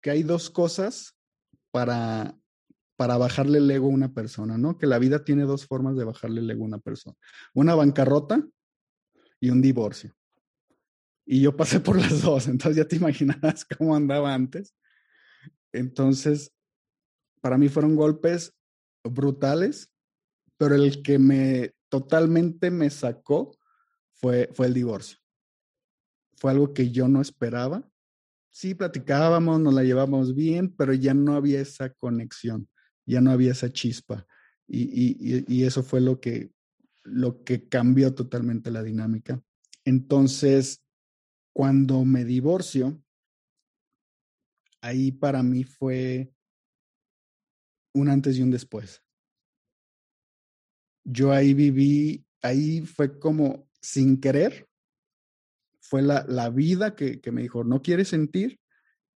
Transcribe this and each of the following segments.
que hay dos cosas para, para bajarle el ego a una persona, ¿no? Que la vida tiene dos formas de bajarle el ego a una persona. Una bancarrota y un divorcio. Y yo pasé por las dos, entonces ya te imaginarás cómo andaba antes. Entonces, para mí fueron golpes brutales, pero el que me totalmente me sacó fue, fue el divorcio. Fue algo que yo no esperaba. Sí, platicábamos, nos la llevábamos bien, pero ya no había esa conexión ya no había esa chispa. Y, eso fue lo que, lo que cambió totalmente la dinámica. Entonces, cuando me divorcio, ahí para mí fue un antes y un después. Yo ahí viví, ahí fue como sin querer, fue la, vida que, me dijo, no quieres sentir,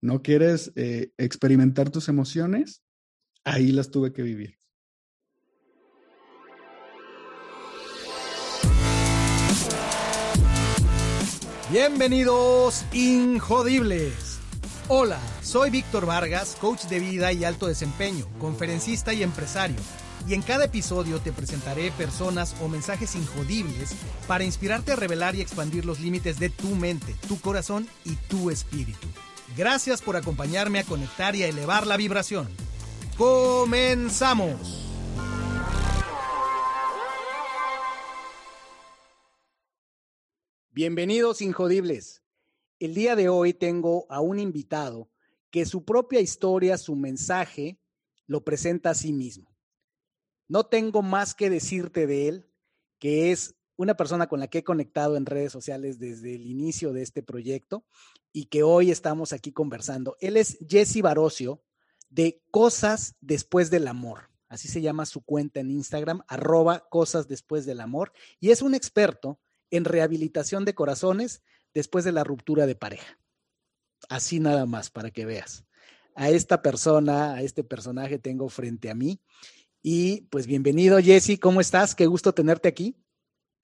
no quieres eh, experimentar tus emociones, ahí las tuve que vivir. Bienvenidos, Injodibles. Hola, soy Víctor Vargas, coach de vida y alto desempeño, conferencista y empresario. Y en cada episodio te presentaré personas o mensajes injodibles para inspirarte a revelar y expandir los límites de tu mente, tu corazón y tu espíritu. Gracias por acompañarme a conectar y a elevar la vibración. Comenzamos. Bienvenidos Injodibles. El día de hoy tengo a un invitado que su propia historia, su mensaje, lo presenta a sí mismo. No tengo más que decirte de él, que es una persona con la que he conectado en redes sociales desde el inicio de este proyecto y que hoy estamos aquí conversando. Él es Jesse Barocio, de Cosas Después del Amor. Así se llama su cuenta en Instagram, arroba Cosas Después del Amor. Y es un experto en rehabilitación de corazones después de la ruptura de pareja. Así nada más, para que veas. A esta persona, a este personaje tengo frente a mí. Y pues bienvenido, Jesse, ¿cómo estás? Qué gusto tenerte aquí.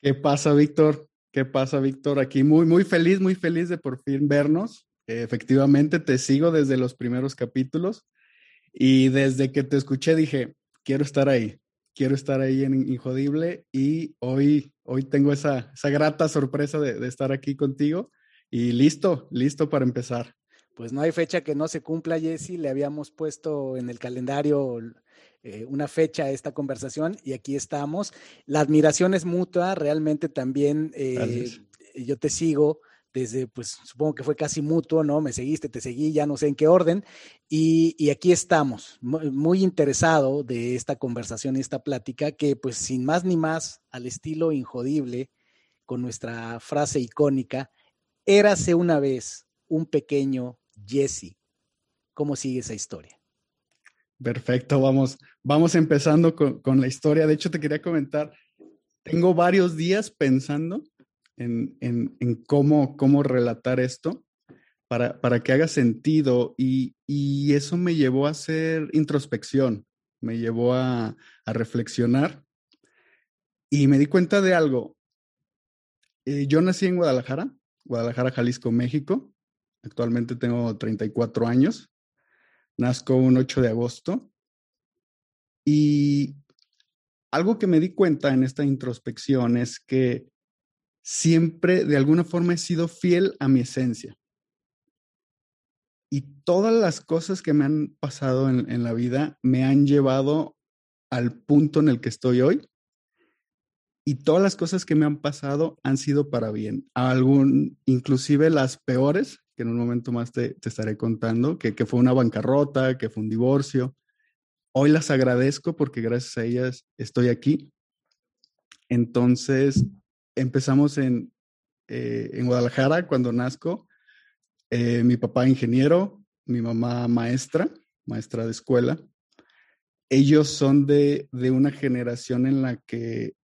¿Qué pasa, Víctor? ¿Qué pasa, Víctor? Aquí muy, muy feliz, muy feliz de por fin vernos. efectivamente, te sigo desde los primeros capítulos y desde que te escuché dije, quiero estar ahí, quiero estar ahí en Injodible y hoy, hoy tengo esa, esa grata sorpresa de, estar aquí contigo y listo, listo para empezar. Pues no hay fecha que no se cumpla, Jesse. Le habíamos puesto en el calendario eh, una fecha a esta conversación y aquí estamos. La admiración es mutua, realmente también eh, yo te sigo desde, pues supongo que fue casi mutuo, ¿no? Me seguiste, te seguí, ya no sé en qué orden. Y, aquí estamos, muy, interesado de esta conversación y esta plática que, pues sin más ni más, al estilo injodible, con nuestra frase icónica, érase una vez un pequeño Jesse. ¿Cómo sigue esa historia? Perfecto, vamos, vamos empezando con, con la historia. De hecho, te quería comentar, tengo varios días pensando en, cómo, cómo relatar esto para, para que haga sentido y, eso me llevó a hacer introspección, me llevó a, reflexionar y me di cuenta de algo. Eh, yo nací en Guadalajara, Guadalajara, Jalisco, México. Actualmente tengo 34 años. Nazco un 8 de agosto. Y algo que me di cuenta en esta introspección es que siempre de alguna forma he sido fiel a mi esencia. Y todas las cosas que me han pasado en, la vida me han llevado al punto en el que estoy hoy. Y todas las cosas que me han pasado han sido para bien. Algún, inclusive las peores, que en un momento más te, estaré contando, que, que fue una bancarrota, que fue un divorcio. Hoy las agradezco porque gracias a ellas estoy aquí. Entonces, empezamos en, eh, en Guadalajara cuando nazco. Eh, mi papá ingeniero, mi mamá maestra, maestra de escuela. Ellos son de, de una generación en la que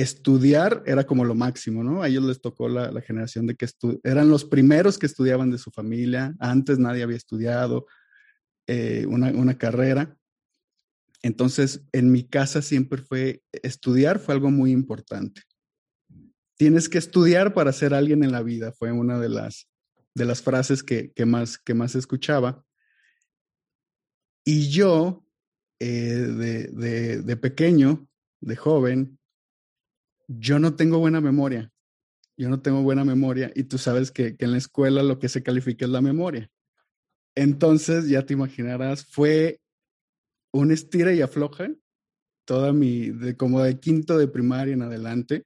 estudiar era como lo máximo, ¿no? A ellos les tocó la, generación de que eran los primeros que estudiaban de su familia. Antes nadie había estudiado eh, una, una carrera. Entonces, en mi casa siempre fue estudiar, fue algo muy importante tienes que estudiar para ser alguien en la vida, fue una de las, de las frases que, más, que más escuchaba. Y yo, eh, de, pequeño, de joven, yo no tengo buena memoria. Yo no tengo buena memoria y tú sabes que, en la escuela lo que se califica es la memoria. Entonces, ya te imaginarás, fue un estira y afloja toda mi, de, como de quinto de primaria en adelante,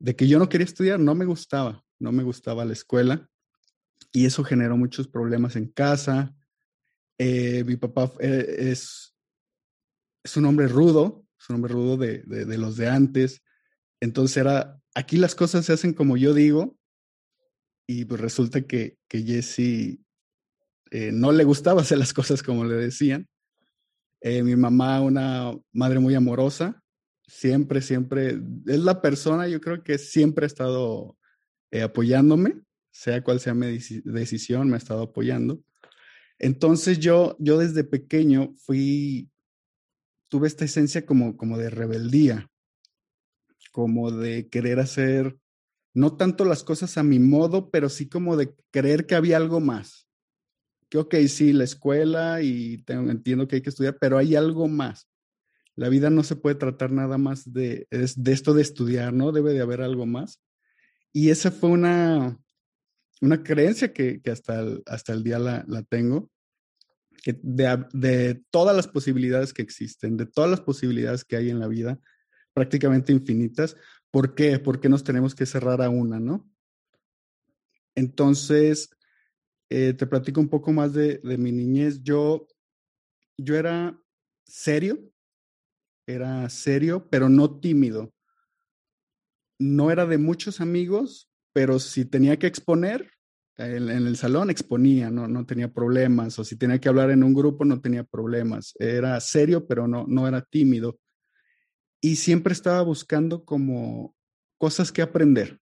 de que yo no quería estudiar, no me gustaba, no me gustaba la escuela y eso generó muchos problemas en casa. Eh, mi papá eh, es, es un hombre rudo, es un hombre rudo de, de, los de antes. Entonces era, aquí las cosas se hacen como yo digo y pues resulta que, que Jesse eh, no le gustaba hacer las cosas como le decían. Eh, mi mamá, una madre muy amorosa, siempre, siempre, es la persona, yo creo que siempre ha estado eh, apoyándome, sea cual sea mi decisión, me ha estado apoyando. Entonces yo, yo desde pequeño fui, tuve esta esencia como, como de rebeldía, como de querer hacer, no tanto las cosas a mi modo, pero sí como de creer que había algo más que, ok, sí, la escuela y entiendo que hay que estudiar, pero hay algo más. La vida no se puede tratar nada más de, de esto de estudiar, ¿no? Debe de haber algo más. Y esa fue una, una creencia que, que hasta, el, hasta el día la, la tengo, que de, de, todas las posibilidades que existen, de todas las posibilidades que hay en la vida, prácticamente infinitas. ¿Por qué? Porque nos tenemos que cerrar a una, ¿no? Entonces, eh, te platico un poco más de, mi niñez. Yo, yo era serio, era serio, pero no tímido. No era de muchos amigos, pero si tenía que exponer en, el salón, exponía, no, no tenía problemas. O si tenía que hablar en un grupo, no tenía problemas. Era serio, pero no, no era tímido. Y siempre estaba buscando como cosas que aprender,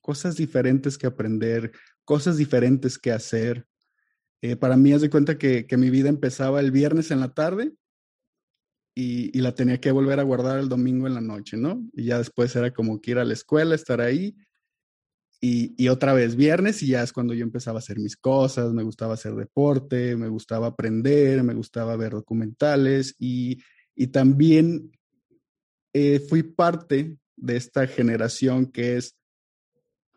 cosas diferentes que aprender, cosas diferentes que hacer. Eh, para mí, haz de cuenta que, mi vida empezaba el viernes en la tarde y, la tenía que volver a guardar el domingo en la noche, ¿no? Y ya después era como que ir a la escuela, estar ahí y, y, otra vez viernes y ya es cuando yo empezaba a hacer mis cosas, me gustaba hacer deporte, me gustaba aprender, me gustaba ver documentales y, y también eh, fui parte de esta generación que es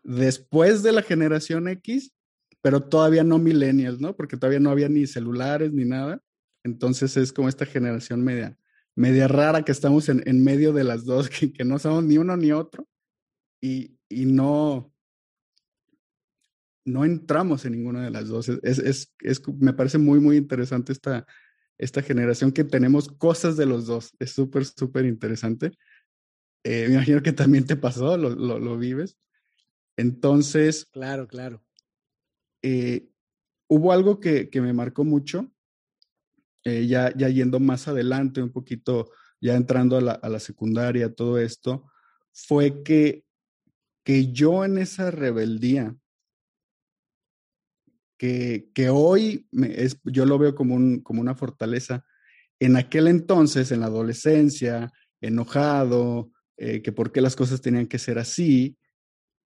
después de la generación X, pero todavía no millennials, ¿no? Porque todavía no había ni celulares ni nada. Entonces es como esta generación media, media rara que estamos en, en medio de las dos, que, que, no somos ni uno ni otro y, y, no, no entramos en ninguna de las dos. Es, es, es, me parece muy, muy interesante esta, esta generación que tenemos cosas de los dos. Es súper, súper interesante. Eh, me imagino que también te pasó, lo, lo, lo vives. Entonces. Claro, claro. Eh, hubo algo que, me marcó mucho, eh, ya, ya yendo más adelante, un poquito, ya entrando a la, secundaria, todo esto, fue que, que yo en esa rebeldía, que, que hoy es, yo lo veo como, un, como una fortaleza, en aquel entonces, en la adolescencia, enojado, eh, que por qué las cosas tenían que ser así,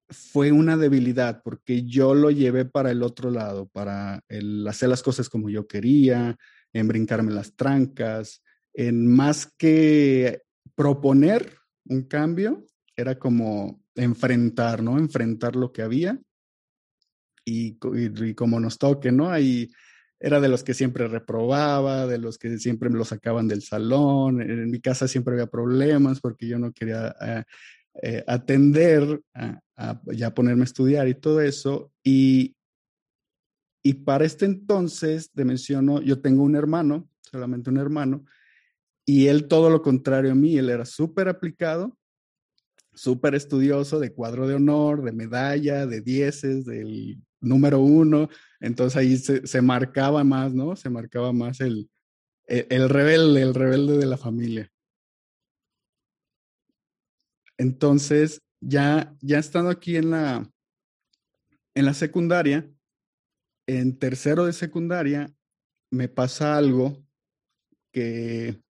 fue una debilidad porque yo lo llevé para el otro lado, para hacer las cosas como yo quería, en brincarme las trancas, en más que proponer un cambio, era como enfrentar, ¿no? Enfrentar lo que había y, como nos toque, ¿no? Ahí era de los que siempre reprobaba, de los que siempre me lo sacaban del salón, en mi casa siempre había problemas porque yo no quería eh, eh, atender a, ya ponerme a estudiar y todo eso. Y, y para este entonces, te menciono, yo tengo un hermano, solamente un hermano, y él todo lo contrario a mí, él era súper aplicado, súper estudioso, de cuadro de honor, de medalla, de dieces, del número uno. Entonces ahí se, se marcaba más, ¿no? Se marcaba más el, el, el, rebelde, el rebelde de la familia. Entonces, ya, ya estando aquí en la, en la secundaria, en tercero de secundaria, me pasa algo que,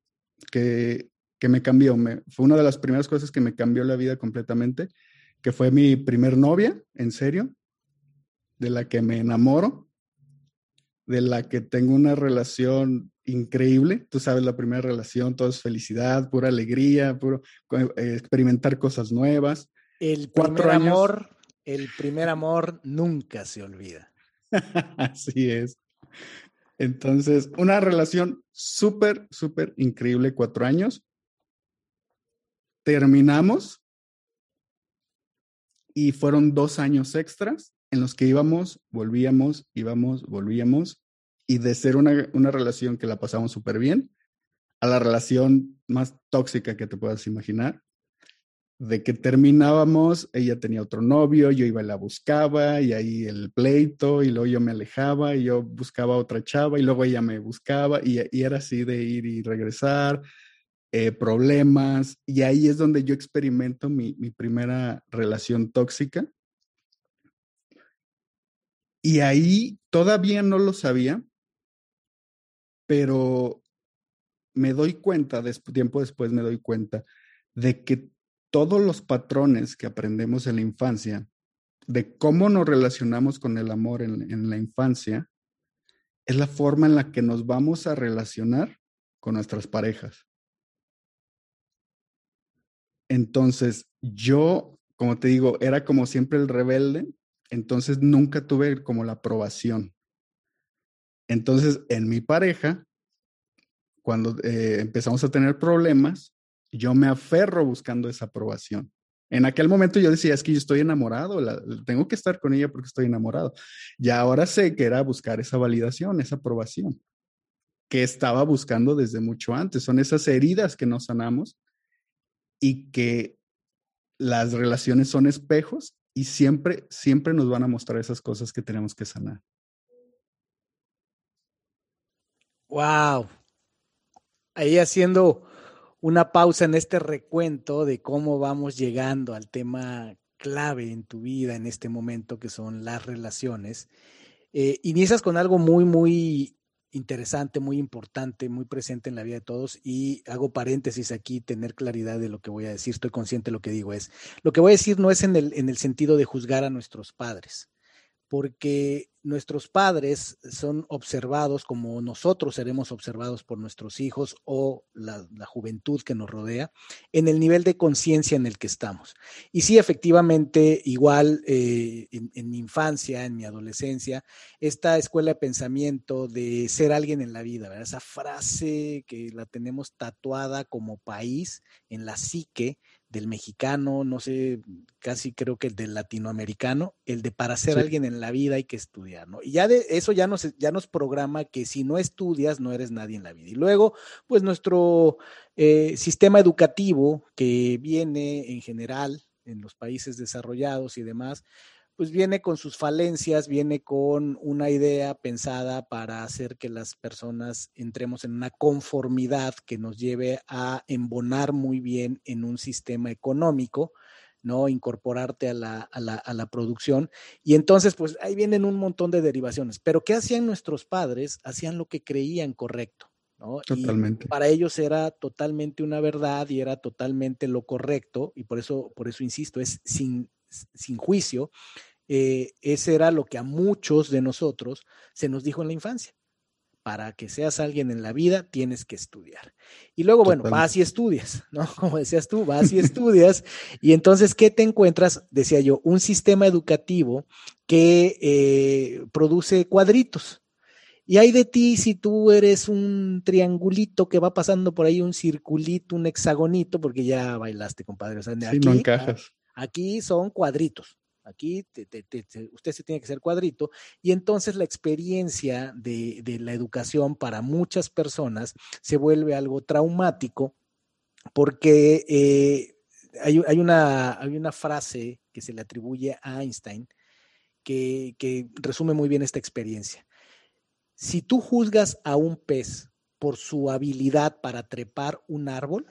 que, que me cambió. Fue una de las primeras cosas que me cambió la vida completamente, que fue mi primer novia, en serio, de la que me enamoro. de la que tengo una relación increíble. Tú sabes, la primera relación, todo es felicidad, pura alegría, puro eh, experimentar cosas nuevas. El primer amor, el primer amor nunca se olvida. Así es. Entonces, una relación súper, súper increíble, cuatro años. Terminamos y fueron dos años extras en los que íbamos, volvíamos, íbamos, volvíamos, y de ser una, una relación que la pasamos súper bien a la relación más tóxica que te puedas imaginar, de que terminábamos, ella tenía otro novio, yo iba y la buscaba, y ahí el pleito, y luego yo me alejaba, y yo buscaba otra chava, y luego ella me buscaba, y, y era así de ir y regresar, eh, problemas, y ahí es donde yo experimento mi, mi primera relación tóxica. Y ahí todavía no lo sabía, pero me doy cuenta, tiempo después me doy cuenta de que todos los patrones que aprendemos en la infancia, de cómo nos relacionamos con el amor en, la infancia, es la forma en la que nos vamos a relacionar con nuestras parejas. Entonces, yo, como te digo, era como siempre el rebelde, entonces nunca tuve como la aprobación. Entonces, en mi pareja, cuando eh, empezamos a tener problemas, yo me aferro buscando esa aprobación. En aquel momento yo decía, es que yo estoy enamorado, tengo que estar con ella porque estoy enamorado. Y ahora sé que era buscar esa validación, esa aprobación, que estaba buscando desde mucho antes. Son esas heridas que no sanamos y que las relaciones son espejos y siempre, siempre nos van a mostrar esas cosas que tenemos que sanar. Wow. Ahí haciendo una pausa en este recuento de cómo vamos llegando al tema clave en tu vida en este momento, que son las relaciones. Eh, inicias con algo muy, muy interesante, muy importante, muy presente en la vida de todos y hago paréntesis aquí, tener claridad de lo que voy a decir, estoy consciente de lo que digo es, lo que voy a decir no es en el, en el sentido de juzgar a nuestros padres, porque nuestros padres son observados como nosotros seremos observados por nuestros hijos o la, juventud que nos rodea en el nivel de conciencia en el que estamos. Y sí, efectivamente, igual eh, en, mi infancia, en mi adolescencia, esta escuela de pensamiento de ser alguien en la vida, esa frase que la tenemos tatuada como país en la psique, del mexicano, no sé, casi creo que el del latinoamericano, el de para ser alguien en la vida hay que estudiar, ¿no? Y ya de eso ya nos, ya nos programa que si no estudias no eres nadie en la vida. Y luego, pues nuestro eh, sistema educativo que viene en general en los países desarrollados y demás, pues viene con sus falencias, viene con una idea pensada para hacer que las personas entremos en una conformidad que nos lleve a embonar muy bien en un sistema económico, ¿no? Incorporarte a la, a la, a la producción. Y entonces, pues ahí vienen un montón de derivaciones. Pero ¿qué hacían nuestros padres? Hacían lo que creían correcto. ¿no? Totalmente. Y para ellos era totalmente una verdad y era totalmente lo correcto, y por eso, por eso insisto, es sin, sin juicio, eh, ese era lo que a muchos de nosotros se nos dijo en la infancia. Para que seas alguien en la vida, tienes que estudiar. Y luego, bueno, vas y estudias, ¿no? Como decías tú, vas y estudias. y entonces, ¿qué te encuentras? Decía yo, un sistema educativo que eh, produce cuadritos. Y hay de ti si tú eres un triangulito que va pasando por ahí, un circulito, un hexagonito, porque ya bailaste, compadre. O sea, aquí, no encajas. Aquí son cuadritos. Aquí usted se tiene que hacer cuadrito. Y entonces la experiencia de, la educación para muchas personas se vuelve algo traumático porque eh, hay, una, frase que se le atribuye a Einstein que resume muy bien esta experiencia. Si tú juzgas a un pez por su habilidad para trepar un árbol,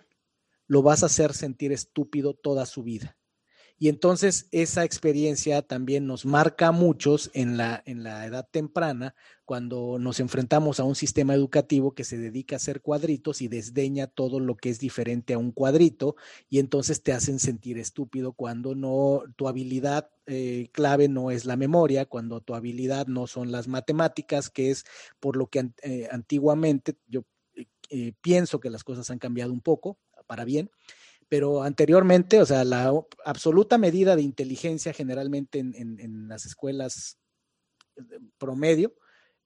lo vas a hacer sentir estúpido toda su vida Y entonces esa experiencia también nos marca a muchos en la, en la edad temprana, cuando nos enfrentamos a un sistema educativo que se dedica a hacer cuadritos y desdeña todo lo que es diferente a un cuadrito, y entonces te hacen sentir estúpido cuando no, tu habilidad eh, clave no es la memoria, cuando tu habilidad no son las matemáticas, que es por lo que eh, antiguamente yo eh, pienso que las cosas han cambiado un poco para bien pero anteriormente, o sea, la absoluta medida de inteligencia generalmente en, las escuelas promedio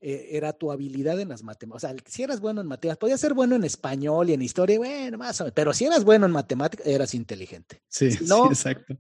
eh, era tu habilidad en las matemáticas. O sea, si eras bueno en matemáticas, podías ser bueno en español y en historia, bueno, más o menos, pero si eras bueno en matemáticas, eras inteligente. Sí, sí, exacto.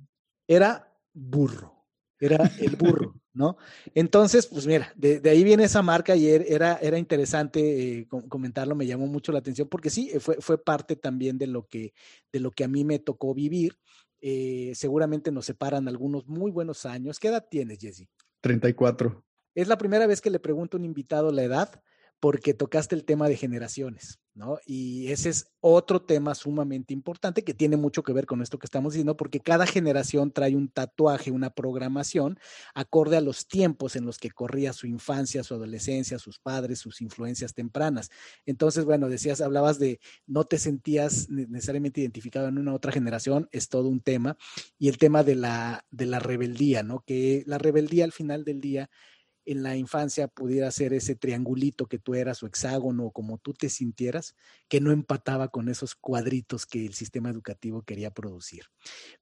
Era burro, era el burro. ¿no? Entonces, pues mira, de, ahí viene esa marca y er, era, era interesante eh, comentarlo, me llamó mucho la atención porque sí, fue, fue parte también de lo, que, de lo que a mí me tocó vivir. Eh, seguramente nos separan algunos muy buenos años. ¿Qué edad tienes, Jesse? 34. Es la primera vez que le pregunto a un invitado la edad porque tocaste el tema de generaciones, ¿no? Y ese es otro tema sumamente importante que tiene mucho que ver con esto que estamos diciendo, porque cada generación trae un tatuaje, una programación acorde a los tiempos en los que corría su infancia, su adolescencia, sus padres, sus influencias tempranas. Entonces, bueno, decías, hablabas de no te sentías necesariamente identificado en una otra generación, es todo un tema, y el tema de la, de la rebeldía, ¿no? Que la rebeldía al final del día en la infancia pudiera ser ese triangulito que tú eras o hexágono, como tú te sintieras, que no empataba con esos cuadritos que el sistema educativo quería producir.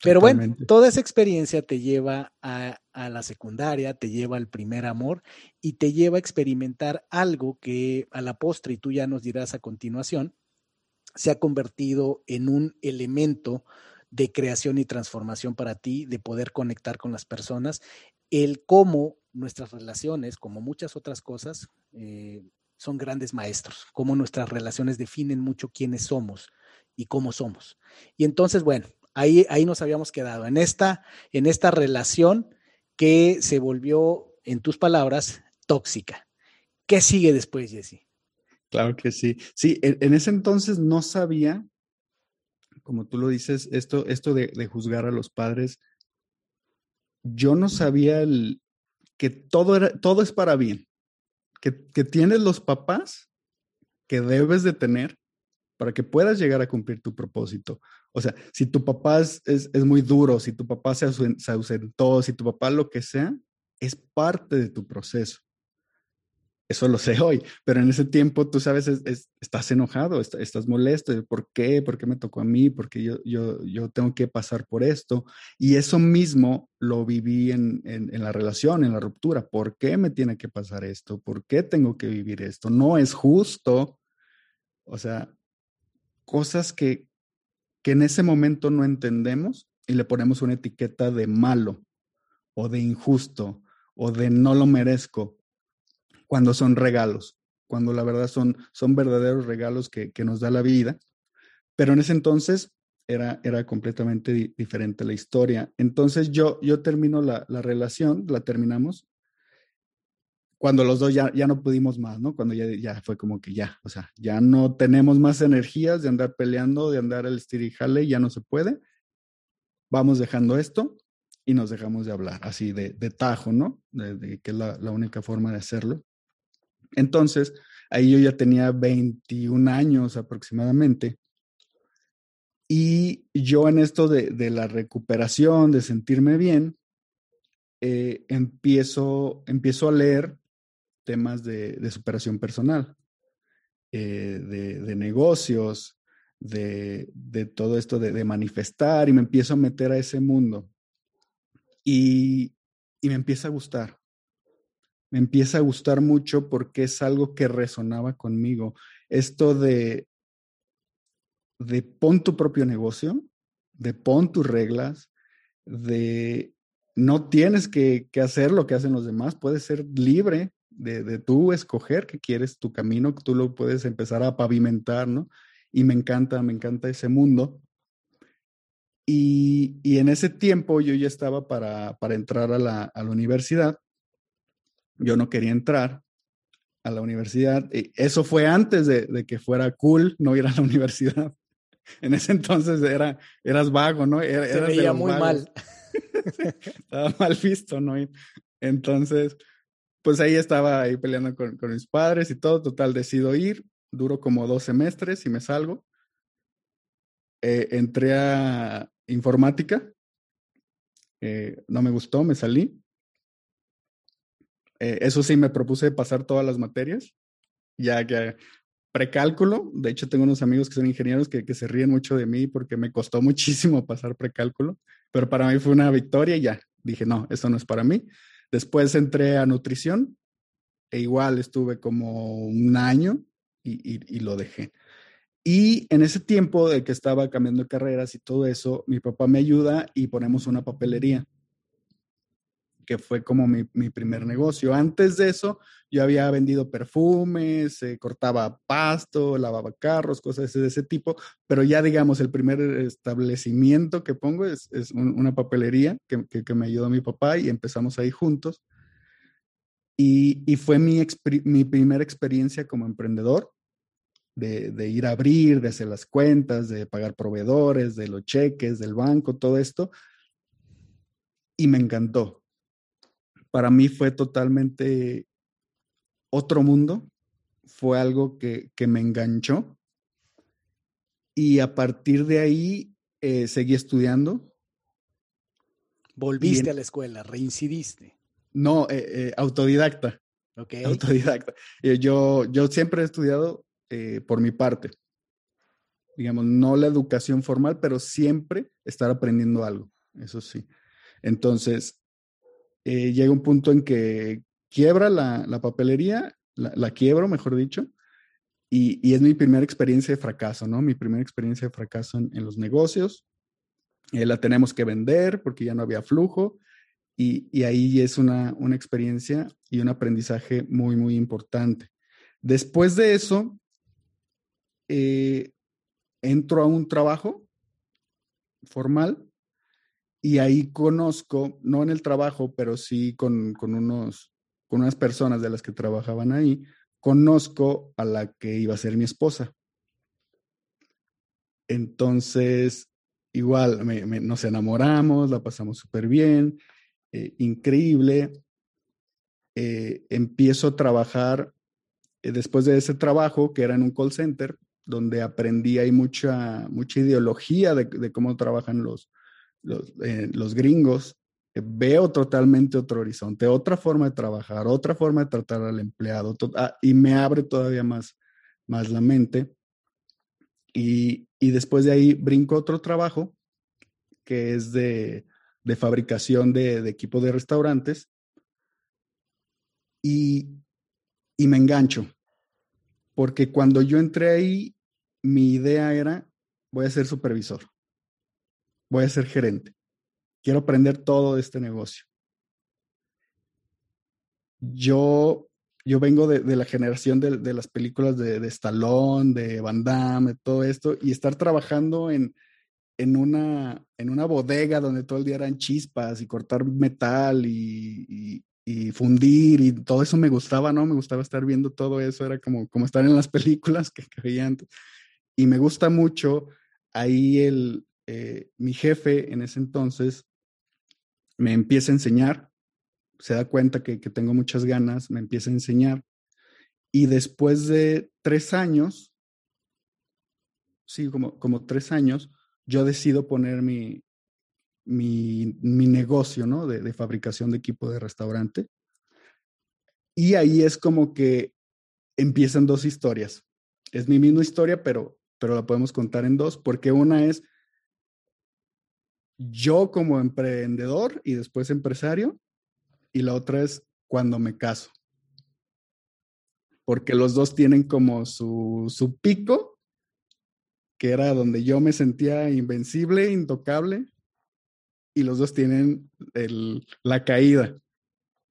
Pero bueno, toda esa experiencia te lleva a, a, la secundaria, te lleva al primer amor y te lleva a experimentar algo que a la postre, y tú ya nos dirás a continuación, se ha convertido en un elemento de creación y transformación para ti, de poder conectar con las personas, el cómo nuestras relaciones, como muchas otras cosas, eh, son grandes maestros, cómo nuestras relaciones definen mucho quiénes somos y cómo somos. Y entonces, bueno, ahí, ahí nos habíamos quedado, en esta, en esta relación que se volvió, en tus palabras, tóxica. ¿Qué sigue después, Jesse? Claro que sí. Sí, en, ese entonces no sabía, como tú lo dices, esto, esto de, de juzgar a los padres, yo no sabía el, que todo, era, todo es para bien, que, que tienes los papás que debes de tener para que puedas llegar a cumplir tu propósito. O sea, si tu papá es, es, muy duro, si tu papá se ausentó, si tu papá lo que sea, es parte de tu proceso eso lo sé hoy, pero en ese tiempo tú sabes, estás enojado, estás molesto, ¿por qué? ¿Por qué me tocó a mí? ¿Por qué yo, yo, yo tengo que pasar por esto? Y eso mismo lo viví en, en, en, la relación, en la ruptura. ¿Por qué me tiene que pasar esto? ¿Por qué tengo que vivir esto? No es justo. O sea, cosas que, que en ese momento no entendemos y le ponemos una etiqueta de malo o de injusto o de no lo merezco cuando son regalos, cuando la verdad son, son verdaderos regalos que, nos da la vida. Pero en ese entonces era, era completamente diferente la historia. Entonces yo, yo termino la, relación, la terminamos, cuando los dos ya, ya no pudimos más, ¿no? Cuando ya, ya fue como que ya, o sea, ya no tenemos más energías de andar peleando, de andar el jale, ya no se puede. Vamos dejando esto y nos dejamos de hablar, así de, de tajo, ¿no? De, que es la, la, única forma de hacerlo. Entonces, ahí yo ya tenía 21 años aproximadamente. Y yo en esto de, la recuperación, de sentirme bien, eh, empiezo, empiezo a leer temas de, superación personal, eh, de, negocios, de, todo esto de, manifestar y me empiezo a meter a ese mundo. y me empieza a gustar empieza a gustar mucho porque es algo que resonaba conmigo. Esto de, de pon tu propio negocio, de pon tus reglas, de no tienes que, hacer lo que hacen los demás, puedes ser libre de, de, tú escoger que quieres tu camino, que tú lo puedes empezar a pavimentar, ¿no? Y me encanta, me encanta ese mundo. Y, en ese tiempo yo ya estaba para, entrar a la, a la universidad yo no quería entrar a la universidad. Y eso fue antes de, que fuera cool no ir a la universidad. En ese entonces era, eras vago, ¿no? Era, Se veía muy mal. estaba mal visto, ¿no? Entonces, pues ahí estaba ahí peleando con, con, mis padres y todo. Total, decido ir. Duro como dos semestres y me salgo. Eh, entré a informática. Eh, no me gustó, me salí. Eh, eso sí, me propuse pasar todas las materias, ya que precálculo, de hecho tengo unos amigos que son ingenieros que, que, se ríen mucho de mí porque me costó muchísimo pasar precálculo, pero para mí fue una victoria y ya, dije, no, eso no es para mí. Después entré a nutrición e igual estuve como un año y, y, y lo dejé. Y en ese tiempo de que estaba cambiando carreras y todo eso, mi papá me ayuda y ponemos una papelería que fue como mi, mi, primer negocio. Antes de eso, yo había vendido perfumes, eh, cortaba pasto, lavaba carros, cosas de ese tipo, pero ya digamos, el primer establecimiento que pongo es, es un, una papelería que, que, que, me ayudó mi papá y empezamos ahí juntos. Y, y fue mi, mi primera experiencia como emprendedor. De, de, ir a abrir, de hacer las cuentas, de pagar proveedores, de los cheques, del banco, todo esto. Y me encantó para mí fue totalmente otro mundo, fue algo que, que me enganchó y a partir de ahí eh, seguí estudiando. Volviste en, a la escuela, reincidiste. No, eh, eh, autodidacta. Okay. Autodidacta. yo, yo siempre he estudiado por mi parte. Digamos, no la educación formal, pero siempre estar aprendiendo algo. Eso sí. Entonces, eh, llega un punto en que quiebra la, la papelería, la, la, quiebro, mejor dicho, y, y, es mi primera experiencia de fracaso, ¿no? Mi primera experiencia de fracaso en, en los negocios. Eh, la tenemos que vender porque ya no había flujo, y, y ahí es una, una experiencia y un aprendizaje muy, muy importante. Después de eso, eh, entro a un trabajo formal y ahí conozco, no en el trabajo, pero sí con, con, unos, con unas personas de las que trabajaban ahí, conozco a la que iba a ser mi esposa. Entonces, igual, nos enamoramos, la pasamos súper bien, eh, increíble. Eh, empiezo a trabajar eh, después de ese trabajo, que era en un call center, donde aprendí ahí mucha, mucha ideología de, de cómo trabajan los, los, eh, los gringos, eh, veo totalmente otro horizonte, otra forma de trabajar, otra forma de tratar al empleado, ah, y me abre todavía más, más la mente. Y, y, después de ahí brinco otro trabajo que es de, de fabricación de, de equipos de restaurantes y, y me engancho, porque cuando yo entré ahí, mi idea era, voy a ser supervisor voy a ser gerente. Quiero aprender todo este negocio. Yo, yo vengo de, de la generación de, de, las películas de, de Stallone, de Van Damme, de todo esto, y estar trabajando en, en, una, en una bodega donde todo el día eran chispas y cortar metal y, fundir y todo eso me gustaba, ¿no? Me gustaba estar viendo todo eso, era como, como estar en las películas que, que antes. Y me gusta mucho ahí el, eh, mi jefe en ese entonces me empieza a enseñar, se da cuenta que, que, tengo muchas ganas, me empieza a enseñar. Y después de tres años, sí, como, como tres años, yo decido poner mi, mi, mi negocio, ¿no? De, de, fabricación de equipo de restaurante. Y ahí es como que empiezan dos historias. Es mi misma historia, pero, pero la podemos contar en dos, porque una es yo como emprendedor y después empresario, y la otra es cuando me caso. Porque los dos tienen como su, su pico, que era donde yo me sentía invencible, intocable, y los dos tienen el, la caída,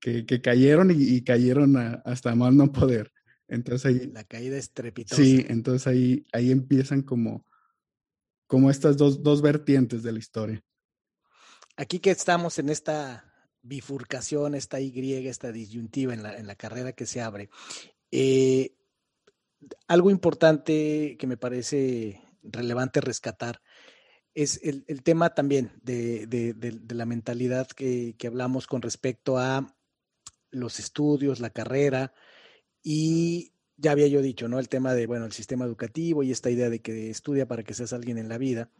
que, que cayeron y, y cayeron a, hasta más no poder. Entonces ahí... La caída estrepitosa. Sí, entonces ahí, ahí empiezan como, como estas dos, dos vertientes de la historia aquí que estamos en esta bifurcación, esta Y, esta disyuntiva en la, en la carrera que se abre, eh, algo importante que me parece relevante rescatar es el, tema también de, la mentalidad que, hablamos con respecto a los estudios, la carrera y ya había yo dicho, ¿no? El tema de, bueno, el sistema educativo y esta idea de que estudia para que seas alguien en la vida,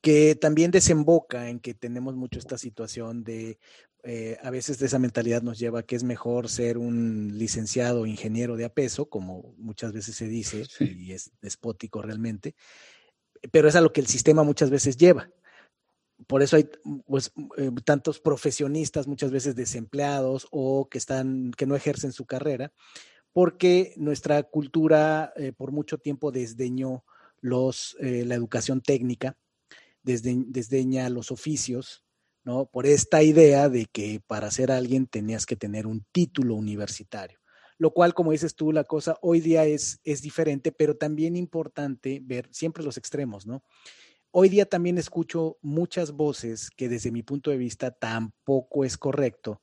que también desemboca en que tenemos mucho esta situación de, eh, a veces de esa mentalidad nos lleva a que es mejor ser un licenciado ingeniero de apeso, como muchas veces se dice, y es despótico realmente, pero es a lo que el sistema muchas veces lleva. Por eso hay pues, eh, tantos profesionistas muchas veces desempleados o que, están, que no ejercen su carrera, porque nuestra cultura eh, por mucho tiempo desdeñó los, la educación técnica, desdeña los oficios, ¿no? Por esta idea de que para ser alguien tenías que tener un título universitario lo cual, como dices tú, la cosa hoy día es, es diferente, pero también importante ver siempre los extremos, ¿no? Hoy día también escucho muchas voces que desde mi punto de vista tampoco es correcto,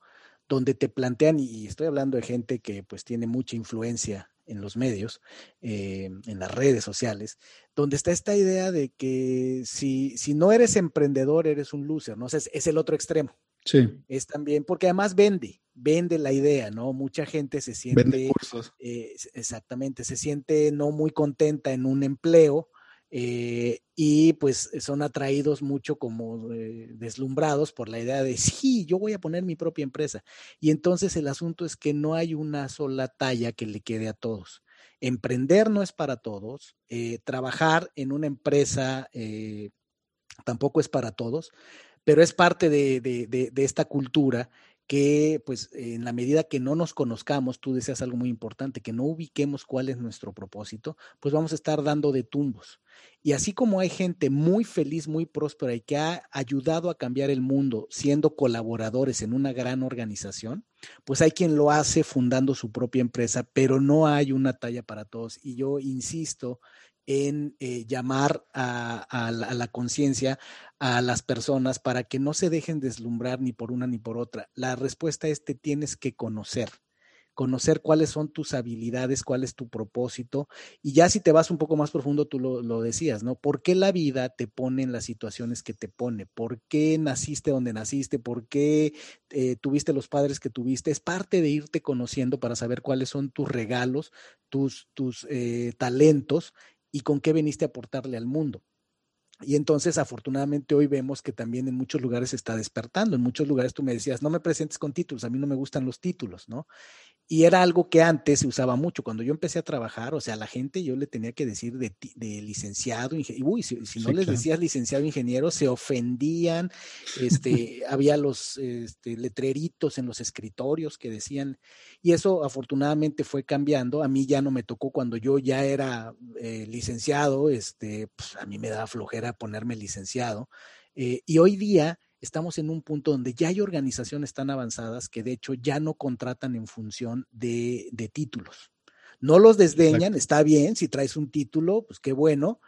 donde te plantean, y estoy hablando de gente que pues tiene mucha influencia en los medios, eh, en las redes sociales, donde está esta idea de que si, si no eres emprendedor, eres un loser, ¿no? O sea, es el otro extremo. Sí. Es también, porque además vende, vende la idea, ¿no? Mucha gente se siente. Vende cursos. Eh, exactamente, se siente no muy contenta en un empleo. Eh, y pues son atraídos mucho como eh, deslumbrados por la idea de, sí, yo voy a poner mi propia empresa. Y entonces el asunto es que no hay una sola talla que le quede a todos. Emprender no es para todos, trabajar en una empresa tampoco es para todos, pero es parte de, esta cultura que pues en la medida que no nos conozcamos, tú deseas algo muy importante, que no ubiquemos cuál es nuestro propósito, pues vamos a estar dando de tumbos. Y así como hay gente muy feliz, muy próspera y que ha ayudado a cambiar el mundo siendo colaboradores en una gran organización, pues hay quien lo hace fundando su propia empresa, pero no hay una talla para todos. Y yo insisto en eh, llamar a, la, conciencia a las personas para que no se dejen deslumbrar ni por una ni por otra. La respuesta es te tienes que conocer, conocer cuáles son tus habilidades, cuál es tu propósito. Y ya si te vas un poco más profundo, tú lo, decías, ¿no? ¿Por qué la vida te pone en las situaciones que te pone? ¿Por qué naciste donde naciste? ¿Por qué eh, tuviste los padres que tuviste? Es parte de irte conociendo para saber cuáles son tus regalos, tus, tus eh, talentos y con qué veniste a aportarle al mundo. Y entonces, afortunadamente, hoy vemos que también en muchos lugares está despertando. En muchos lugares tú me decías, no me presentes con títulos, a mí no me gustan los títulos, ¿no? Y era algo que antes se usaba mucho. Cuando yo empecé a trabajar, o sea, la gente yo le tenía que decir de, licenciado, ingeniero. Uy, si, no les decías licenciado ingeniero, se ofendían. Este, había los este, letreritos en los escritorios que decían, y eso afortunadamente fue cambiando. A mí ya no me tocó cuando yo ya era eh, licenciado, este, pues, a mí me daba flojera ponerme licenciado. Eh, y hoy día estamos en un punto donde ya hay organizaciones tan avanzadas que de hecho ya no contratan en función de, títulos. No los desdeñan, está bien, si traes un título, pues qué bueno,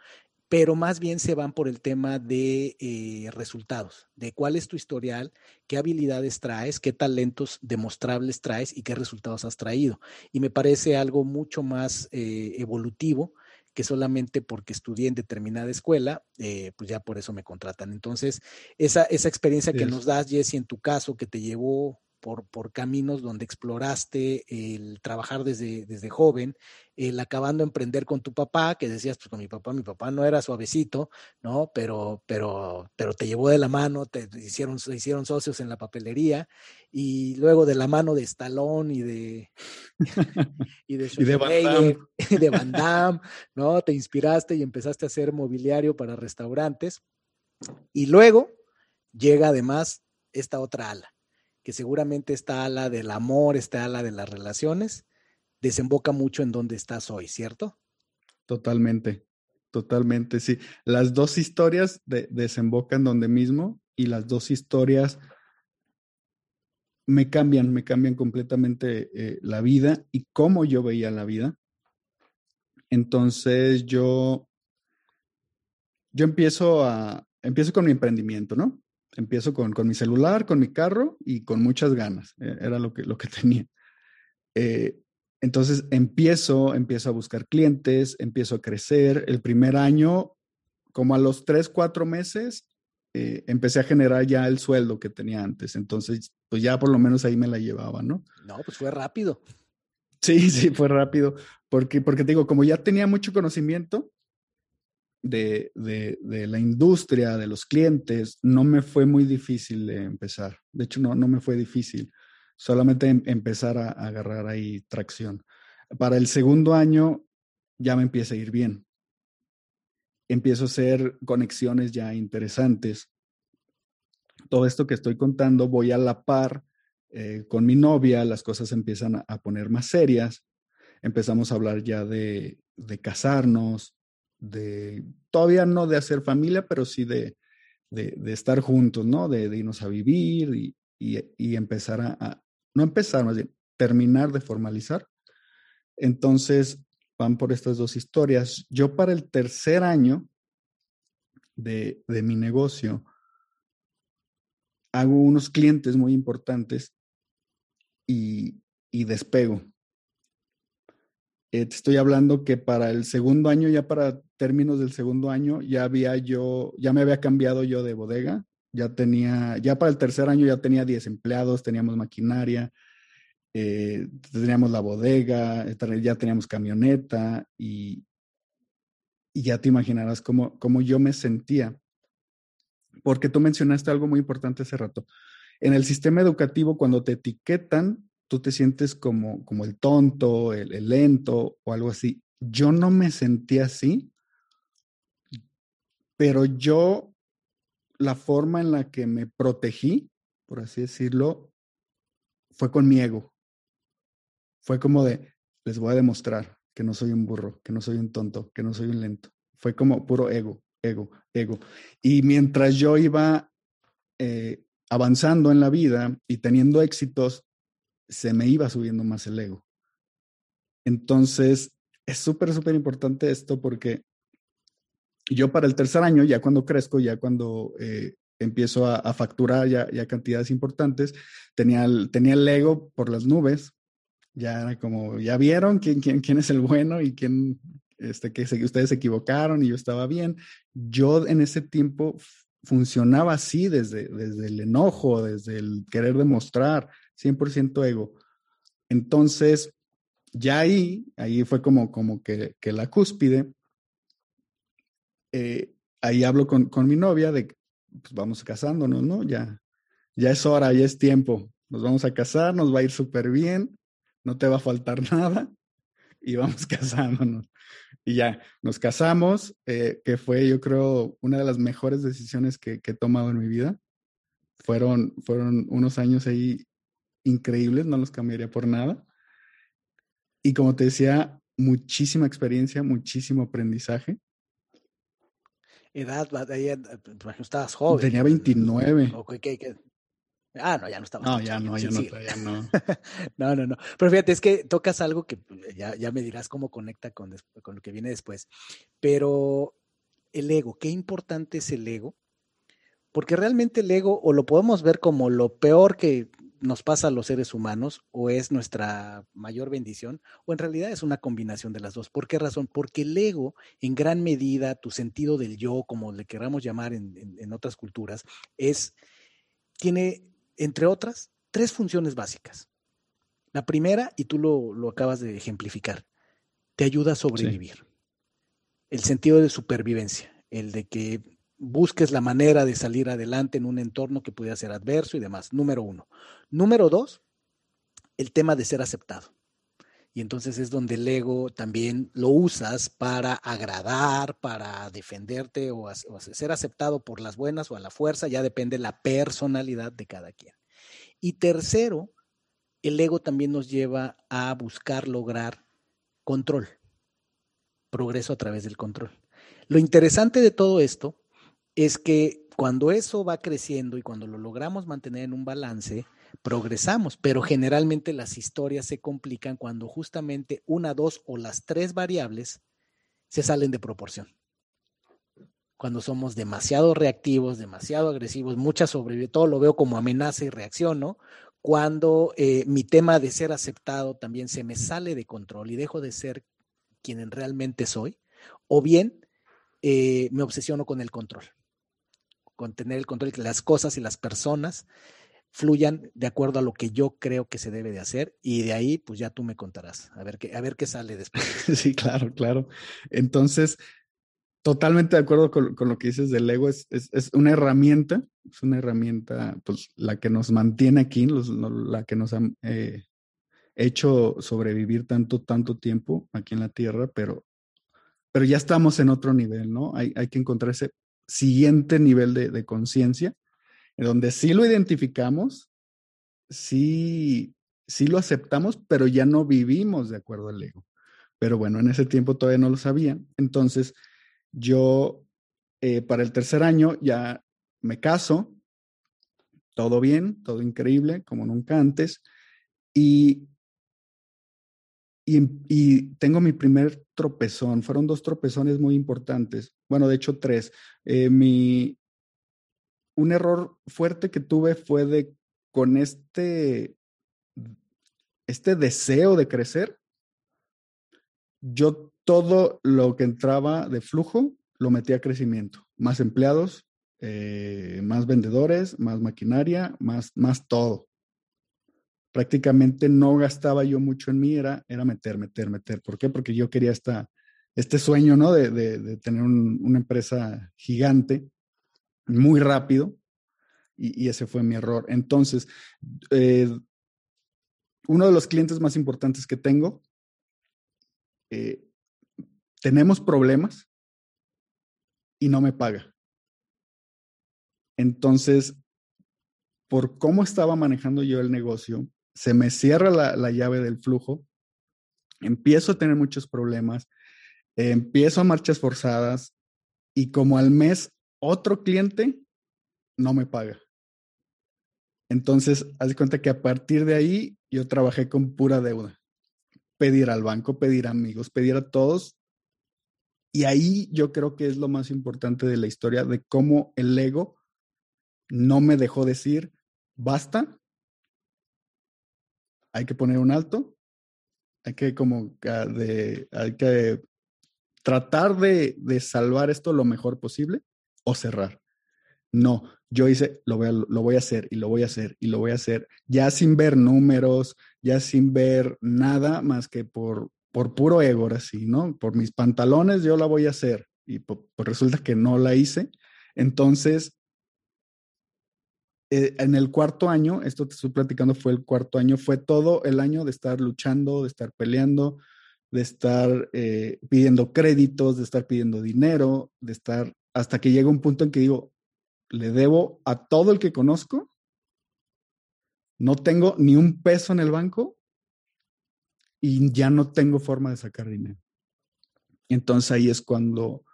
pero más bien se van por el tema de eh, resultados, de cuál es tu historial, qué habilidades traes, qué talentos demostrables traes y qué resultados has traído. Y me parece algo mucho más eh, evolutivo que solamente porque estudié en determinada escuela, eh, pues ya por eso me contratan. Entonces, esa, esa experiencia que nos das, Jesse, en tu caso, que te llevó por, por, caminos donde exploraste el trabajar desde, desde joven, el acabando a emprender con tu papá, que decías, pues con mi papá, mi papá no era suavecito, ¿no? Pero, pero, pero te llevó de la mano, te hicieron, se hicieron socios en la papelería, y luego de la mano de Stallone y de y de, y de, Van Damme, ¿no? Te inspiraste y empezaste a hacer mobiliario para restaurantes. Y luego llega además esta otra ala que seguramente esta ala del amor, esta ala de las relaciones, desemboca mucho en donde estás hoy, ¿cierto? Totalmente, totalmente, sí. Las dos historias desembocan donde mismo y las dos historias me cambian, me cambian completamente eh, la vida y cómo yo veía la vida. Entonces yo, yo empiezo a, empiezo con mi emprendimiento, ¿no? Empiezo con, mi celular, con mi carro y con muchas ganas. E, era lo que, lo que tenía. Eh, entonces empiezo, empiezo a buscar clientes, empiezo a crecer. El primer año como a los tres, cuatro meses, eh, empecé a generar ya el sueldo que tenía antes. Entonces, pues ya por lo menos ahí me la llevaba, ¿no? No, pues fue rápido. Sí, sí, fue rápido. Porque, porque te digo, como ya tenía mucho conocimiento de, de, la industria, de los clientes, no me fue muy difícil empezar. De hecho, no, no me fue difícil. Solamente em, empezar a, a agarrar ahí tracción. Para el segundo año ya me empieza a ir bien empiezo a hacer conexiones ya interesantes. Todo esto que estoy contando voy a la par eh, con mi novia, las cosas empiezan a, a, poner más serias, empezamos a hablar ya de, de, casarnos, de, todavía no de hacer familia, pero sí de, de, de estar juntos, ¿no? De, irnos a vivir y, y, y empezar a, a, no empezar, más bien, terminar de formalizar. Entonces, van por estas dos historias. Yo para el tercer año de, de mi negocio hago unos clientes muy importantes y, y despego. Eh, te estoy hablando que para el segundo año, ya para términos del segundo año, ya había yo, ya me había cambiado yo de bodega, ya tenía, ya para el tercer año ya tenía 10 empleados, teníamos maquinaria, eh, teníamos la bodega, ya teníamos camioneta y, y ya te imaginarás cómo, cómo yo me sentía. Porque tú mencionaste algo muy importante hace rato. En el sistema educativo, cuando te etiquetan, tú te sientes como, como el tonto, el, el lento o algo así. Yo no me sentía así, pero yo, la forma en la que me protegí, por así decirlo, fue con mi ego fue como de, les voy a demostrar que no soy un burro, que no soy un tonto, que no soy un lento. Fue como puro ego, ego, ego. Y mientras yo iba eh, avanzando en la vida y teniendo éxitos, se me iba subiendo más el ego. Entonces, es súper, súper importante esto porque yo para el tercer año, ya cuando crezco, ya cuando eh, empiezo a, facturar ya, ya, cantidades importantes, tenía el, tenía el ego por las nubes, ya era como, ya vieron quién, quién, quién es el bueno y quién, este, que ustedes se equivocaron y yo estaba bien. Yo en ese tiempo funcionaba así desde, desde el enojo, desde el querer demostrar, 100% ego. Entonces, ya ahí, ahí fue como, como que, que la cúspide. Eh, ahí hablo con, con, mi novia de, pues vamos casándonos, ¿no? Ya, ya es hora, ya es tiempo. Nos vamos a casar, nos va a ir súper bien no te va a faltar nada y vamos casándonos. Y ya, nos casamos, eh, que fue yo creo una de las mejores decisiones que, que, he tomado en mi vida. Fueron, fueron unos años ahí increíbles, no los cambiaría por nada. Y como te decía, muchísima experiencia, muchísimo aprendizaje. Edad, ahí, estabas joven. Tenía 29. Okay, okay. Ah, no, ya no estaba. No, ya no, ya no, ya no. no, no, no. Pero fíjate, es que tocas algo que pues, ya, ya me dirás cómo conecta con, con, lo que viene después. Pero el ego, qué importante es el ego. Porque realmente el ego o lo podemos ver como lo peor que nos pasa a los seres humanos o es nuestra mayor bendición o en realidad es una combinación de las dos. ¿Por qué razón? Porque el ego, en gran medida, tu sentido del yo, como le queramos llamar en, en, en otras culturas, es, tiene entre otras, tres funciones básicas. La primera, y tú lo, lo acabas de ejemplificar, te ayuda a sobrevivir. Sí. El sentido de supervivencia, el de que busques la manera de salir adelante en un entorno que pudiera ser adverso y demás. Número uno. Número dos, el tema de ser aceptado. Y entonces es donde el ego también lo usas para agradar, para defenderte o, o ser aceptado por las buenas o a la fuerza, ya depende la personalidad de cada quien. Y tercero, el ego también nos lleva a buscar lograr control, progreso a través del control. Lo interesante de todo esto es que cuando eso va creciendo y cuando lo logramos mantener en un balance, progresamos, pero generalmente las historias se complican cuando justamente una, dos o las tres variables se salen de proporción. Cuando somos demasiado reactivos, demasiado agresivos, mucha sobrevivencia, todo lo veo como amenaza y reacción, ¿no? Cuando eh, mi tema de ser aceptado también se me sale de control y dejo de ser quien realmente soy, o bien eh, me obsesiono con el control, con tener el control de que las cosas y las personas fluyan de acuerdo a lo que yo creo que se debe de hacer y de ahí pues ya tú me contarás, a ver qué, a ver qué sale después. Sí, claro, claro. Entonces, totalmente de acuerdo con, lo que dices del ego, es, es, una herramienta, es una herramienta, pues la que nos mantiene aquí, la que nos ha eh, hecho sobrevivir tanto, tanto tiempo aquí en la Tierra, pero, pero ya estamos en otro nivel, ¿no? Hay, hay que encontrar ese siguiente nivel de, de conciencia en donde sí lo identificamos, sí, sí lo aceptamos, pero ya no vivimos de acuerdo al ego. Pero bueno, en ese tiempo todavía no lo sabía. Entonces, yo eh, para el tercer año ya me caso, todo bien, todo increíble, como nunca antes, y, y, tengo mi primer tropezón. Fueron dos tropezones muy importantes, bueno, de hecho tres. Eh, mi, un error fuerte que tuve fue de con este, este deseo de crecer, yo todo lo que entraba de flujo lo metía a crecimiento. Más empleados, eh, más vendedores, más maquinaria, más, más todo. Prácticamente no gastaba yo mucho en mí, era, era meter, meter, meter. ¿Por qué? Porque yo quería esta, este sueño, ¿no? De, de, tener una empresa gigante muy rápido y, ese fue mi error. Entonces, eh, uno de los clientes más importantes que tengo, eh, tenemos problemas y no me paga. Entonces, por cómo estaba manejando yo el negocio, se me cierra la, llave del flujo, empiezo a tener muchos problemas, empiezo a marchas forzadas y como al mes otro cliente no me paga. Entonces, haz cuenta que a partir de ahí yo trabajé con pura deuda. Pedir al banco, pedir a amigos, pedir a todos. Y ahí yo creo que es lo más importante de la historia de cómo el ego no me dejó decir, basta, hay que poner un alto, hay que como de, hay que tratar de, de salvar esto lo mejor posible o cerrar. No, yo hice, lo voy, a, lo voy a hacer y lo voy a hacer y lo voy a hacer, ya sin ver números, ya sin ver nada más que por, por puro ego, así, ¿no? Por mis pantalones yo la voy a hacer y pues resulta que no la hice. Entonces, eh, en el cuarto año, esto te estoy platicando, fue el cuarto año, fue todo el año de estar luchando, de estar peleando, de estar eh, pidiendo créditos, de estar pidiendo dinero, de estar hasta que llega un punto en que digo, le debo a todo el que conozco, no tengo ni un peso en el banco y ya no tengo forma de sacar dinero. Entonces ahí es cuando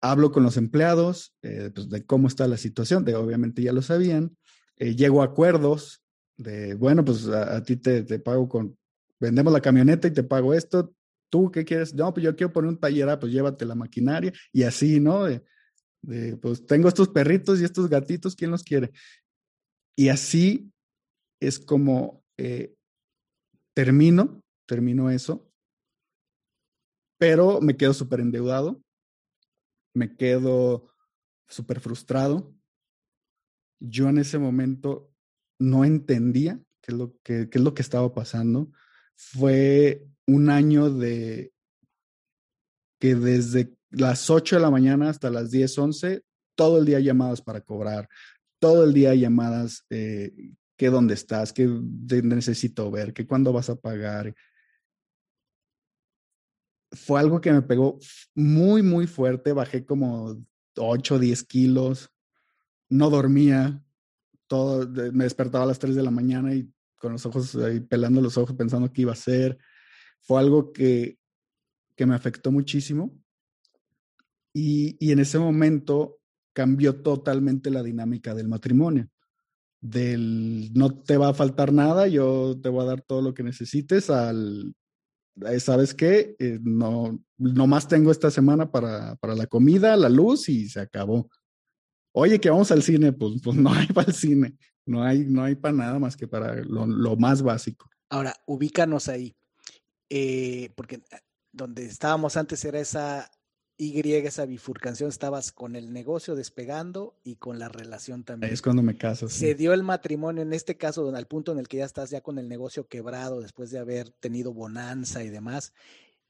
hablo con los empleados eh, pues, de cómo está la situación, de obviamente ya lo sabían, eh, llego a acuerdos de, bueno, pues a, ti te, te, pago con, vendemos la camioneta y te pago esto, ¿tú qué quieres? No, pues yo quiero poner un taller, ah, pues llévate la maquinaria y así, ¿no? de, pues tengo estos perritos y estos gatitos, ¿quién los quiere? Y así es como eh, termino, termino eso, pero me quedo súper endeudado, me quedo súper frustrado. Yo en ese momento no entendía qué es lo que, qué es lo que estaba pasando. Fue un año de que desde las 8 de la mañana hasta las 10, 11, todo el día llamadas para cobrar, todo el día llamadas, eh, que dónde estás, que necesito ver, que cuándo vas a pagar. Fue algo que me pegó muy, muy fuerte, bajé como 8, 10 kilos, no dormía, todo, me despertaba a las 3 de la mañana y con los ojos ahí pelando los ojos pensando qué iba a hacer. Fue algo que, que me afectó muchísimo y, en ese momento cambió totalmente la dinámica del matrimonio. Del no te va a faltar nada, yo te voy a dar todo lo que necesites, al, ¿sabes qué? Eh, no, más tengo esta semana para, la comida, la luz y se acabó. Oye, que vamos al cine, pues, pues no hay para el cine, no hay, no hay para nada más que para lo, más básico. Ahora, ubícanos ahí, eh, porque donde estábamos antes era esa Y esa bifurcación, estabas con el negocio despegando y con la relación también. es cuando me caso. Se dio el matrimonio, en este caso, al punto en el que ya estás ya con el negocio quebrado después de haber tenido bonanza y demás.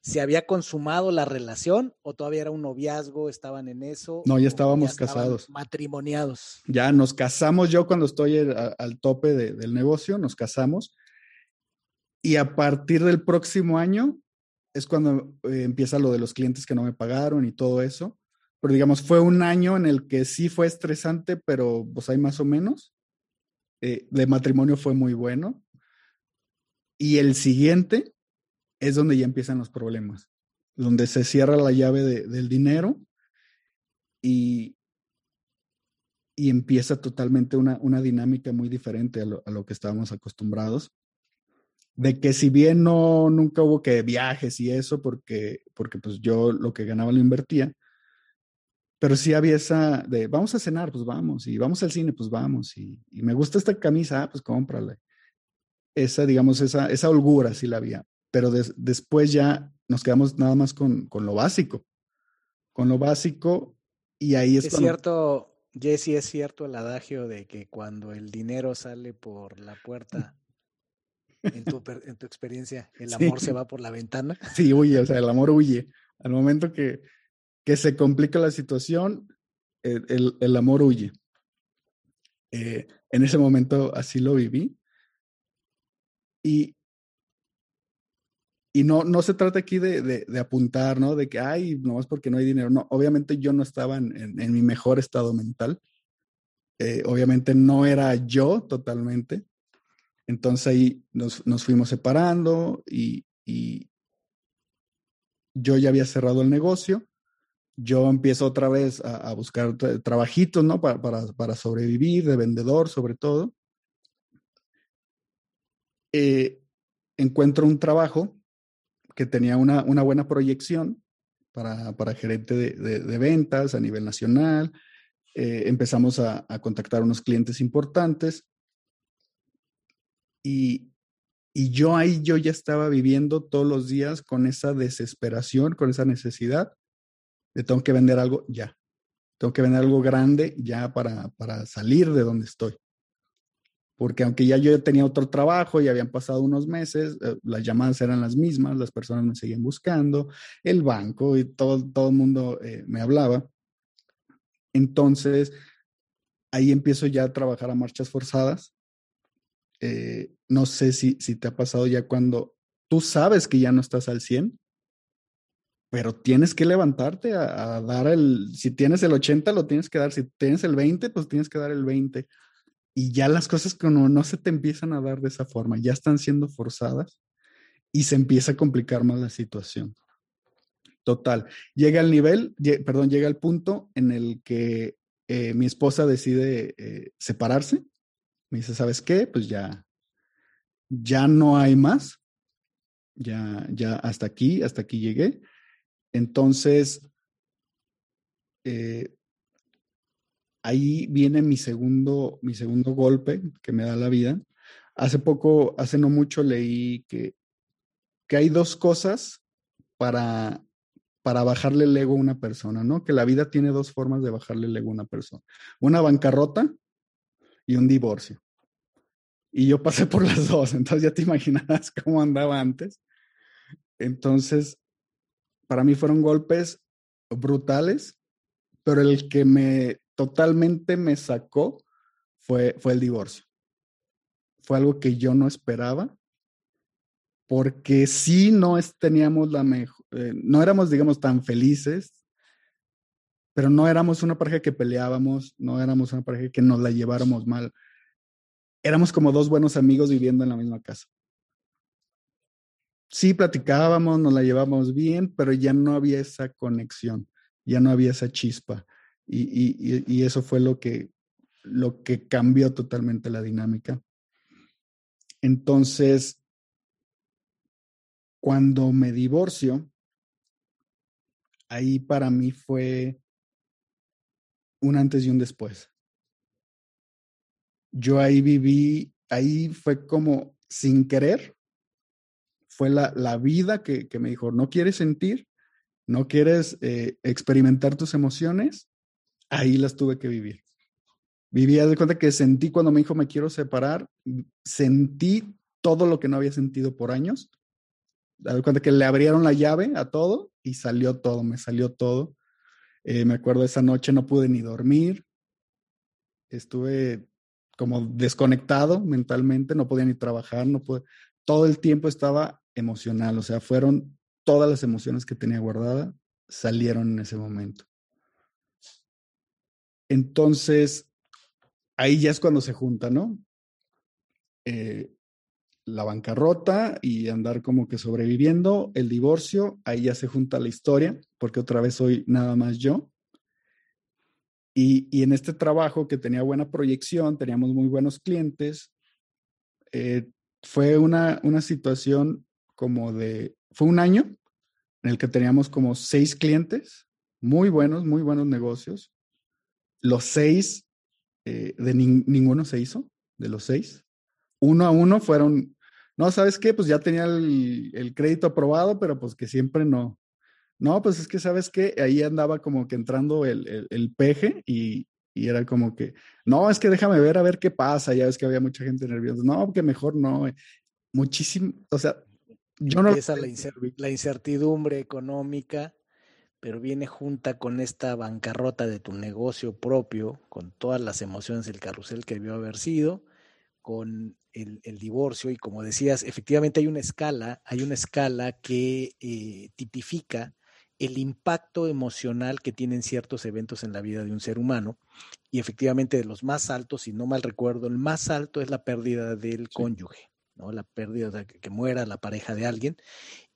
¿Se había consumado la relación o todavía era un noviazgo? ¿Estaban en eso? No, ya estábamos casados. Matrimoniados. Ya nos casamos yo cuando estoy al tope del negocio, nos casamos. Y a partir del próximo año es cuando eh, empieza lo de los clientes que no me pagaron y todo eso. Pero digamos, fue un año en el que sí fue estresante, pero pues hay más o menos. Eh, de matrimonio fue muy bueno. Y el siguiente es donde ya empiezan los problemas, donde se cierra la llave del dinero y, y empieza totalmente una, una dinámica muy diferente a lo, a lo que estábamos acostumbrados de que si bien no, nunca hubo que viajes y eso, porque, porque pues yo lo que ganaba lo invertía, pero sí había esa de, vamos a cenar, pues vamos, y vamos al cine, pues vamos, y, me gusta esta camisa, ah, pues cómprala. Esa, digamos, esa, esa holgura sí la había, pero después ya nos quedamos nada más con, con, lo básico, con lo básico, y ahí es, es cierto, Jesse, es cierto el adagio de que cuando el dinero sale por la puerta, en tu, en tu experiencia, ¿el amor se va por la ventana? Sí, huye, o sea, el amor huye. Al momento que, que se complica la situación, el, el, amor huye. Eh, en ese momento así lo viví. Y, y no, no se trata aquí de, de, apuntar, ¿no? De que, ay, no es porque no hay dinero. No, obviamente yo no estaba en, en, mi mejor estado mental. Eh, obviamente no era yo totalmente. Entonces ahí nos, fuimos separando y, yo ya había cerrado el negocio. Yo empiezo otra vez a, buscar trabajitos, ¿no? Para, sobrevivir, de vendedor sobre todo. Eh, encuentro un trabajo que tenía una, buena proyección para, gerente de, ventas a nivel nacional. Eh, empezamos a, a contactar unos clientes importantes y, y yo ahí yo ya estaba viviendo todos los días con esa desesperación, con esa necesidad de tengo que vender algo ya. Tengo que vender algo grande ya para, para salir de donde estoy. Porque aunque ya yo tenía otro trabajo y habían pasado unos meses, eh, las llamadas eran las mismas, las personas me seguían buscando, el banco y todo, todo el mundo eh, me hablaba. Entonces, ahí empiezo ya a trabajar a marchas forzadas eh, no sé si, si te ha pasado ya cuando tú sabes que ya no estás al 100, pero tienes que levantarte a, dar el, si tienes el 80 lo tienes que dar, si tienes el 20, pues tienes que dar el 20. Y ya las cosas como no se te empiezan a dar de esa forma, ya están siendo forzadas y se empieza a complicar más la situación. Total, llega al nivel, perdón, llega al punto en el que eh, mi esposa decide eh, separarse me dice, ¿sabes qué? Pues ya, ya no hay más. Ya, ya hasta aquí, hasta aquí llegué. Entonces, eh, ahí viene mi segundo, mi segundo golpe que me da la vida. Hace poco, hace no mucho leí que, que hay dos cosas para, para bajarle el ego a una persona, ¿no? Que la vida tiene dos formas de bajarle el ego a una persona. Una bancarrota y un divorcio. Y yo pasé por las dos, entonces ya te imaginarás cómo andaba antes. Entonces, para mí fueron golpes brutales, pero el que me totalmente me sacó fue, fue el divorcio. Fue algo que yo no esperaba, porque sí no teníamos la mejor, eh, no éramos, digamos, tan felices, pero no éramos una pareja que peleábamos, no éramos una pareja que nos la lleváramos mal. Éramos como dos buenos amigos viviendo en la misma casa. Sí, platicábamos, nos la llevábamos bien, pero ya no había esa conexión, ya no había esa chispa. Y, y eso fue lo que, lo que cambió totalmente la dinámica. Entonces, cuando me divorcio, ahí para mí fue un antes y un después. Yo ahí viví, ahí fue como sin querer, fue la, la vida que, que, me dijo, no quieres sentir, no quieres eh, experimentar tus emociones, ahí las tuve que vivir. Vivía de cuenta que sentí cuando me dijo me quiero separar, sentí todo lo que no había sentido por años. De cuenta que le abrieron la llave a todo y salió todo, me salió todo. Eh, me acuerdo esa noche no pude ni dormir. Estuve como desconectado mentalmente, no podía ni trabajar, no pude. Todo el tiempo estaba emocional, o sea, fueron todas las emociones que tenía guardada salieron en ese momento. Entonces, ahí ya es cuando se junta, ¿no? Eh, la bancarrota y andar como que sobreviviendo, el divorcio, ahí ya se junta la historia, porque otra vez soy nada más yo. Y, en este trabajo que tenía buena proyección, teníamos muy buenos clientes, eh, fue una, una situación como de, fue un año en el que teníamos como seis clientes, muy buenos, muy buenos negocios. Los seis eh, de ninguno se hizo, de los seis. Uno a uno fueron, no, ¿sabes qué? Pues ya tenía el, crédito aprobado, pero pues que siempre no. No, pues es que, ¿sabes qué? Ahí andaba como que entrando el, el, peje y, y, era como que, no, es que déjame ver a ver qué pasa. Ya ves que había mucha gente nerviosa. No, que mejor no. Muchísimo, o sea, yo no... Empieza la incertidumbre económica pero viene junta con esta bancarrota de tu negocio propio, con todas las emociones del carrusel que debió haber sido, con el, divorcio y como decías, efectivamente hay una escala, hay una escala que eh, tipifica el impacto emocional que tienen ciertos eventos en la vida de un ser humano y efectivamente de los más altos, si no mal recuerdo, el más alto es la pérdida del cónyuge. ¿No? La pérdida de que muera la pareja de alguien.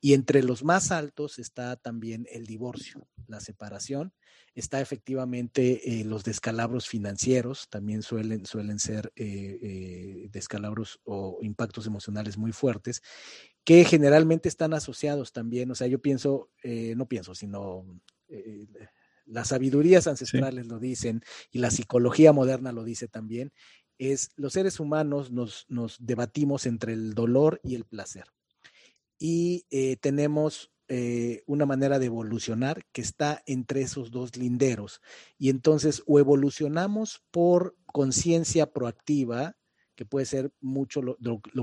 Y entre los más altos está también el divorcio, la separación. Está efectivamente eh, los descalabros financieros, también suelen, suelen ser eh, eh, descalabros o impactos emocionales muy fuertes, que generalmente están asociados también, o sea, yo pienso, no pienso, sino las sabidurías ancestrales lo dicen y la psicología moderna lo dice también, es los seres humanos nos, debatimos entre el dolor y el placer y eh, tenemos eh, una manera de evolucionar que está entre esos dos linderos. Y entonces o evolucionamos por conciencia proactiva, que puede ser mucho lo,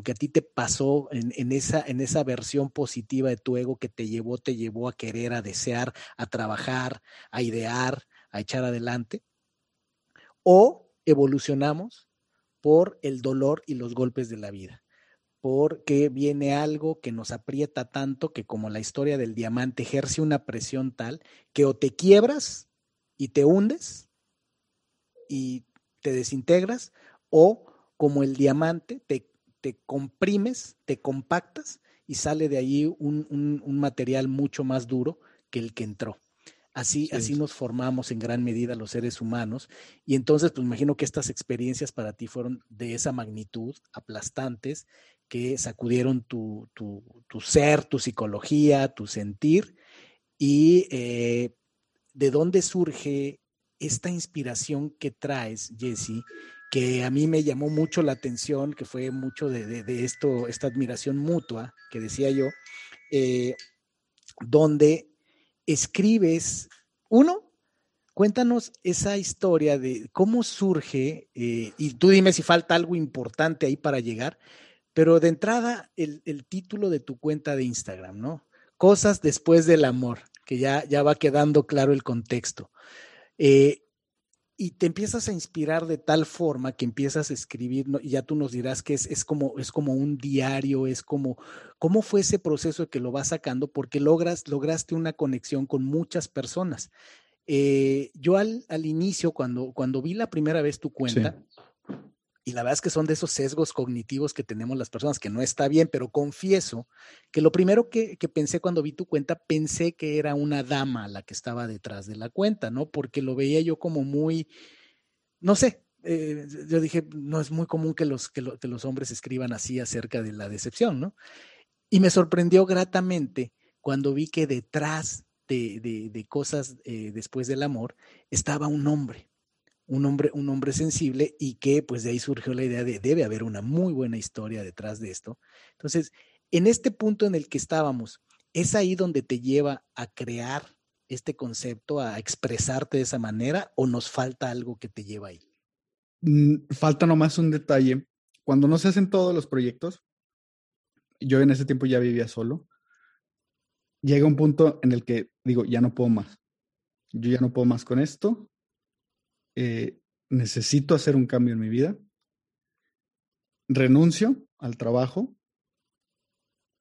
que a ti te pasó en, esa, en esa versión positiva de tu ego que te llevó, te llevó a querer, a desear, a trabajar, a idear, a echar adelante. O evolucionamos por el dolor y los golpes de la vida porque viene algo que nos aprieta tanto que como la historia del diamante ejerce una presión tal que o te quiebras y te hundes y te desintegras o como el diamante te, te comprimes, te compactas y sale de ahí un, un, material mucho más duro que el que entró. Así, así nos formamos en gran medida los seres humanos. Y entonces, pues imagino que estas experiencias para ti fueron de esa magnitud, aplastantes, que sacudieron tu, ser, tu psicología, tu sentir, y eh, de dónde surge esta inspiración que traes, Jesse, que a mí me llamó mucho la atención, que fue mucho de, esto, esta admiración mutua que decía yo, eh, donde escribes, uno, cuéntanos esa historia de cómo surge, eh, y tú dime si falta algo importante ahí para llegar, pero de entrada, el, título de tu cuenta de Instagram, ¿no? Cosas después del amor, que ya, ya va quedando claro el contexto. Eh, y te empiezas a inspirar de tal forma que empiezas a escribir, y ya tú nos dirás que es, es, como, es como un diario, es como, ¿cómo fue ese proceso que lo vas sacando? Porque logras, lograste una conexión con muchas personas. Eh, yo al, al, inicio, cuando, cuando vi la primera vez tu cuenta, y la verdad es que son de esos sesgos cognitivos que tenemos las personas, que no está bien, pero confieso que lo primero que, pensé cuando vi tu cuenta, pensé que era una dama la que estaba detrás de la cuenta, ¿no? Porque lo veía yo como muy, no sé, eh, yo dije, no es muy común que los, que, los hombres escriban así acerca de la decepción, ¿no? Y me sorprendió gratamente cuando vi que detrás de, cosas eh, después del amor estaba un hombre un hombre, un hombre sensible y que pues de ahí surgió la idea de debe haber una muy buena historia detrás de esto. Entonces, en este punto en el que estábamos, ¿Es ahí donde te lleva a crear este concepto, a expresarte de esa manera o nos falta algo que te lleva ahí? Mm, falta nomás un detalle. Cuando no se hacen todos los proyectos, yo en ese tiempo ya vivía solo, llega un punto en el que digo, ya no puedo más. Yo ya no puedo más con esto. Eh, necesito hacer un cambio en mi vida. Renuncio al trabajo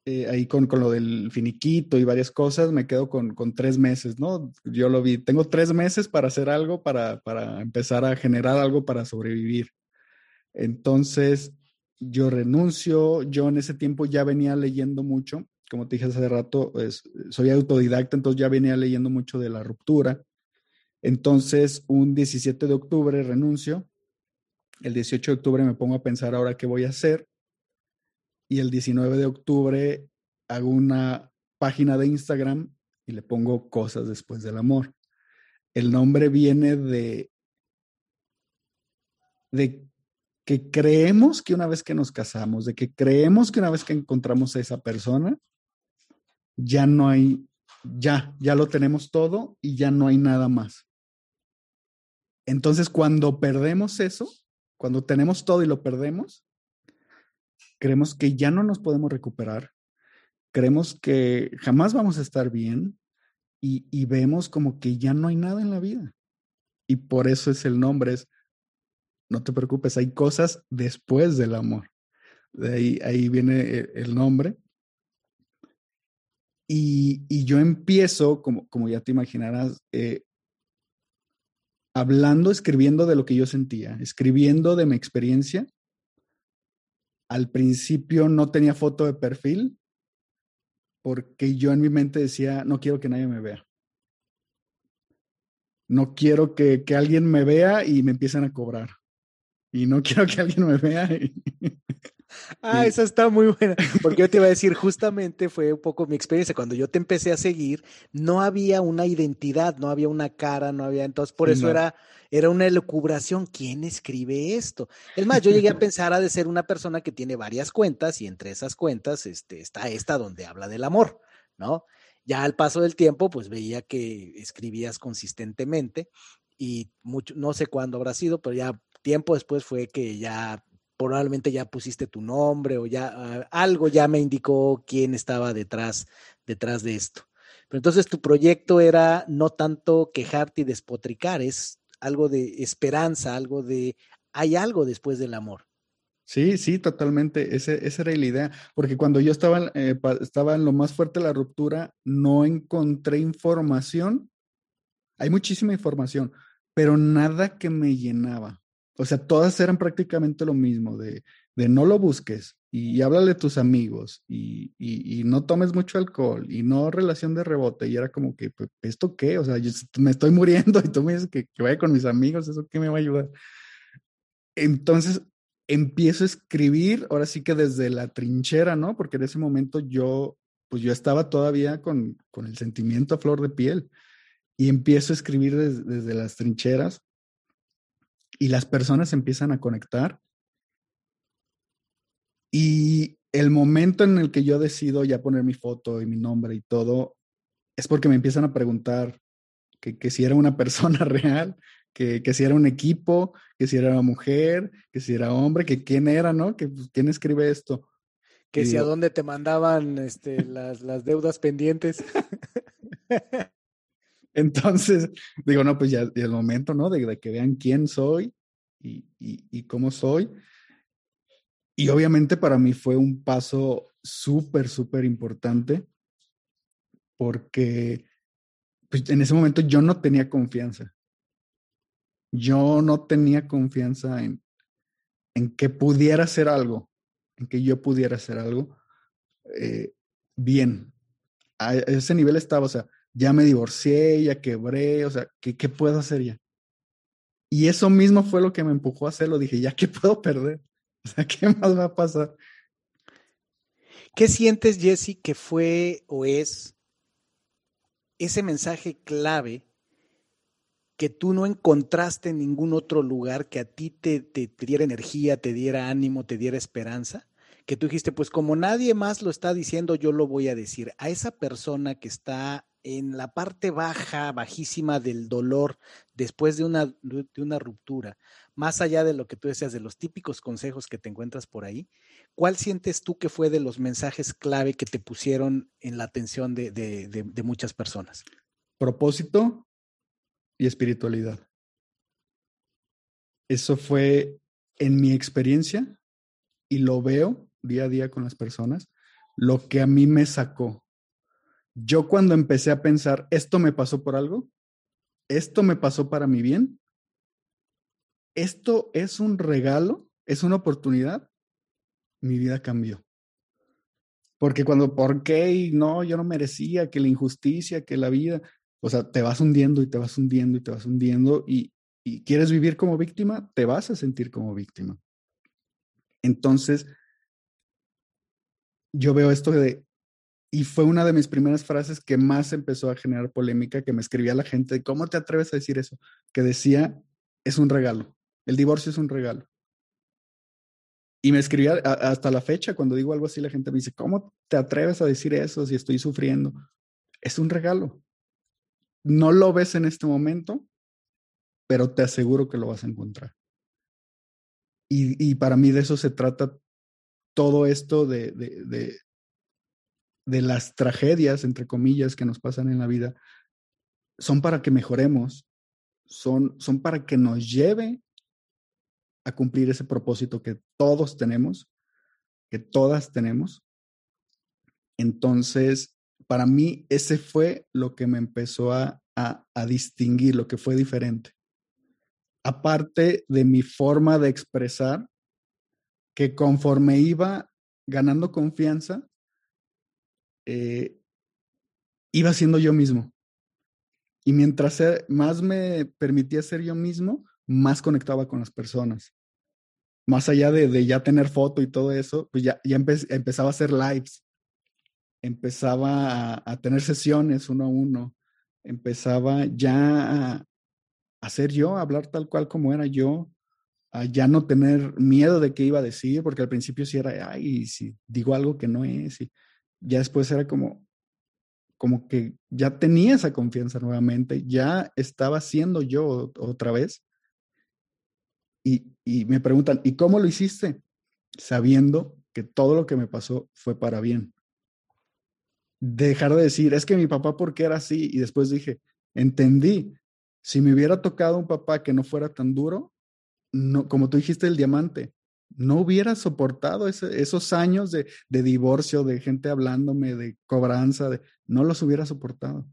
eh, ahí con, con, lo del finiquito y varias cosas, me quedo con, con, tres meses, ¿no? Yo lo vi, tengo tres meses para hacer algo, para, para empezar a generar algo para sobrevivir. Entonces, yo renuncio, yo en ese tiempo ya venía leyendo mucho, como te dije hace rato, soy autodidacta, entonces ya venía leyendo mucho de la ruptura. Entonces, un 17 de octubre renuncio, el 18 de octubre me pongo a pensar ahora qué voy a hacer y el 19 de octubre hago una página de Instagram y le pongo cosas después del amor. El nombre viene de, de que creemos que una vez que nos casamos, de que creemos que una vez que encontramos a esa persona, ya no hay, ya, ya lo tenemos todo y ya no hay nada más. Entonces, cuando perdemos eso, cuando tenemos todo y lo perdemos, creemos que ya no nos podemos recuperar, creemos que jamás vamos a estar bien y, vemos como que ya no hay nada en la vida. Y por eso es el nombre, es, no te preocupes, hay cosas después del amor. De ahí, ahí viene el, nombre. Y, yo empiezo, como, como ya te imaginarás, eh, hablando, escribiendo de lo que yo sentía, escribiendo de mi experiencia al principio no tenía foto de perfil porque yo en mi mente decía, no quiero que nadie me vea. No quiero que, alguien me vea y me empiecen a cobrar. Y no quiero que alguien me vea. Ah, esa está muy buena. Porque yo te iba a decir, justamente fue un poco mi experiencia. Cuando yo te empecé a seguir, no había una identidad, no había una cara, no había. Entonces, por eso era, era una elucubración. ¿Quién escribe esto? Es más, yo llegué a pensar a de ser una persona que tiene varias cuentas y entre esas cuentas este, está esta donde habla del amor, ¿no? Ya al paso del tiempo, pues veía que escribías consistentemente y mucho, no sé cuándo habrá sido, pero ya tiempo después fue que ya probablemente ya pusiste tu nombre o ya ah, algo ya me indicó quién estaba detrás, detrás de esto. Pero entonces tu proyecto era no tanto quejarte y despotricar, es algo de esperanza, algo de hay algo después del amor. Sí, sí, totalmente. Ese, esa era la idea. Porque cuando yo estaba, eh, estaba en lo más fuerte de la ruptura, no encontré información. Hay muchísima información, pero nada que me llenaba. O sea, todas eran prácticamente lo mismo, de, no lo busques y háblale a tus amigos y, no tomes mucho alcohol y no relación de rebote. Y era como que, pues, ¿esto qué? O sea, yo me estoy muriendo y tú me dices que, que vaya con mis amigos, ¿eso qué me va a ayudar? Entonces empiezo a escribir, ahora sí que desde la trinchera, ¿no? Porque en ese momento yo, pues yo estaba todavía con, el sentimiento a flor de piel y empiezo a escribir desde las trincheras y las personas empiezan a conectar. Y el momento en el que yo decido ya poner mi foto y mi nombre y todo, es porque me empiezan a preguntar que, si era una persona real, que, si era un equipo, que si era una mujer, que si era hombre, que quién era, ¿no? Que pues, quién escribe esto. Que si a dónde te mandaban este, las, las deudas pendientes. Entonces, digo, no, pues ya es el momento, ¿no? De, que vean quién soy y, cómo soy. Y obviamente para mí fue un paso súper, súper importante porque pues, en ese momento yo no tenía confianza. Yo no tenía confianza en, en que pudiera hacer algo, en que yo pudiera hacer algo eh, bien. A ese nivel estaba, o sea, ya me divorcié, ya quebré, o sea, ¿qué, ¿qué, puedo hacer ya? Y eso mismo fue lo que me empujó a hacerlo. Dije, ya, ¿qué puedo perder? O sea, ¿qué más va a pasar? ¿Qué sientes, Jesse, que fue o es ese mensaje clave que tú no encontraste en ningún otro lugar que a ti te, te, te diera energía, te diera ánimo, te diera esperanza? que tú dijiste, pues como nadie más lo está diciendo, yo lo voy a decir. A esa persona que está en la parte baja, bajísima del dolor después de una, de una ruptura, más allá de lo que tú decías, de los típicos consejos que te encuentras por ahí, ¿cuál sientes tú que fue de los mensajes clave que te pusieron en la atención de, de, de muchas personas? Propósito y espiritualidad. Eso fue en mi experiencia y lo veo día a día con las personas, lo que a mí me sacó yo cuando empecé a pensar, esto me pasó por algo, esto me pasó para mi bien, esto es un regalo, es una oportunidad, mi vida cambió. Porque cuando, ¿por qué? Y no, yo no merecía, que la injusticia, que la vida, o sea, te vas hundiendo y te vas hundiendo y te vas hundiendo y, y quieres vivir como víctima, te vas a sentir como víctima. Entonces, yo veo esto de y fue una de mis primeras frases que más empezó a generar polémica, que me escribía la gente, ¿cómo te atreves a decir eso? Que decía, es un regalo, el divorcio es un regalo. Y me escribía hasta la fecha, cuando digo algo así, la gente me dice, ¿cómo te atreves a decir eso si estoy sufriendo? Es un regalo. No lo ves en este momento, pero te aseguro que lo vas a encontrar. Y, para mí de eso se trata todo esto de las tragedias, entre comillas, que nos pasan en la vida, son para que mejoremos, son, son para que nos lleve a cumplir ese propósito que todos tenemos, que todas tenemos. Entonces, para mí, ese fue lo que me empezó a, a, a distinguir, lo que fue diferente. Aparte de mi forma de expresar, que conforme iba ganando confianza, eh, iba siendo yo mismo. Y mientras más me permitía ser yo mismo, más conectaba con las personas. Más allá de, ya tener foto y todo eso, pues ya, ya empezaba a hacer lives, empezaba a, tener sesiones uno a uno, empezaba ya a, a, ser yo, a hablar tal cual como era yo, a ya no tener miedo de qué iba a decir, porque al principio sí era, ay, si digo algo que no es, y, ya después era como, como que ya tenía esa confianza nuevamente, ya estaba siendo yo otra vez. Y, y me preguntan, ¿y cómo lo hiciste? Sabiendo que todo lo que me pasó fue para bien. Dejar de decir, es que mi papá, ¿por qué era así? Y después dije, entendí, si me hubiera tocado un papá que no fuera tan duro, no, como tú dijiste, el diamante, no hubiera soportado esos años de, divorcio, de gente hablándome, de cobranza, de, no los hubiera soportado.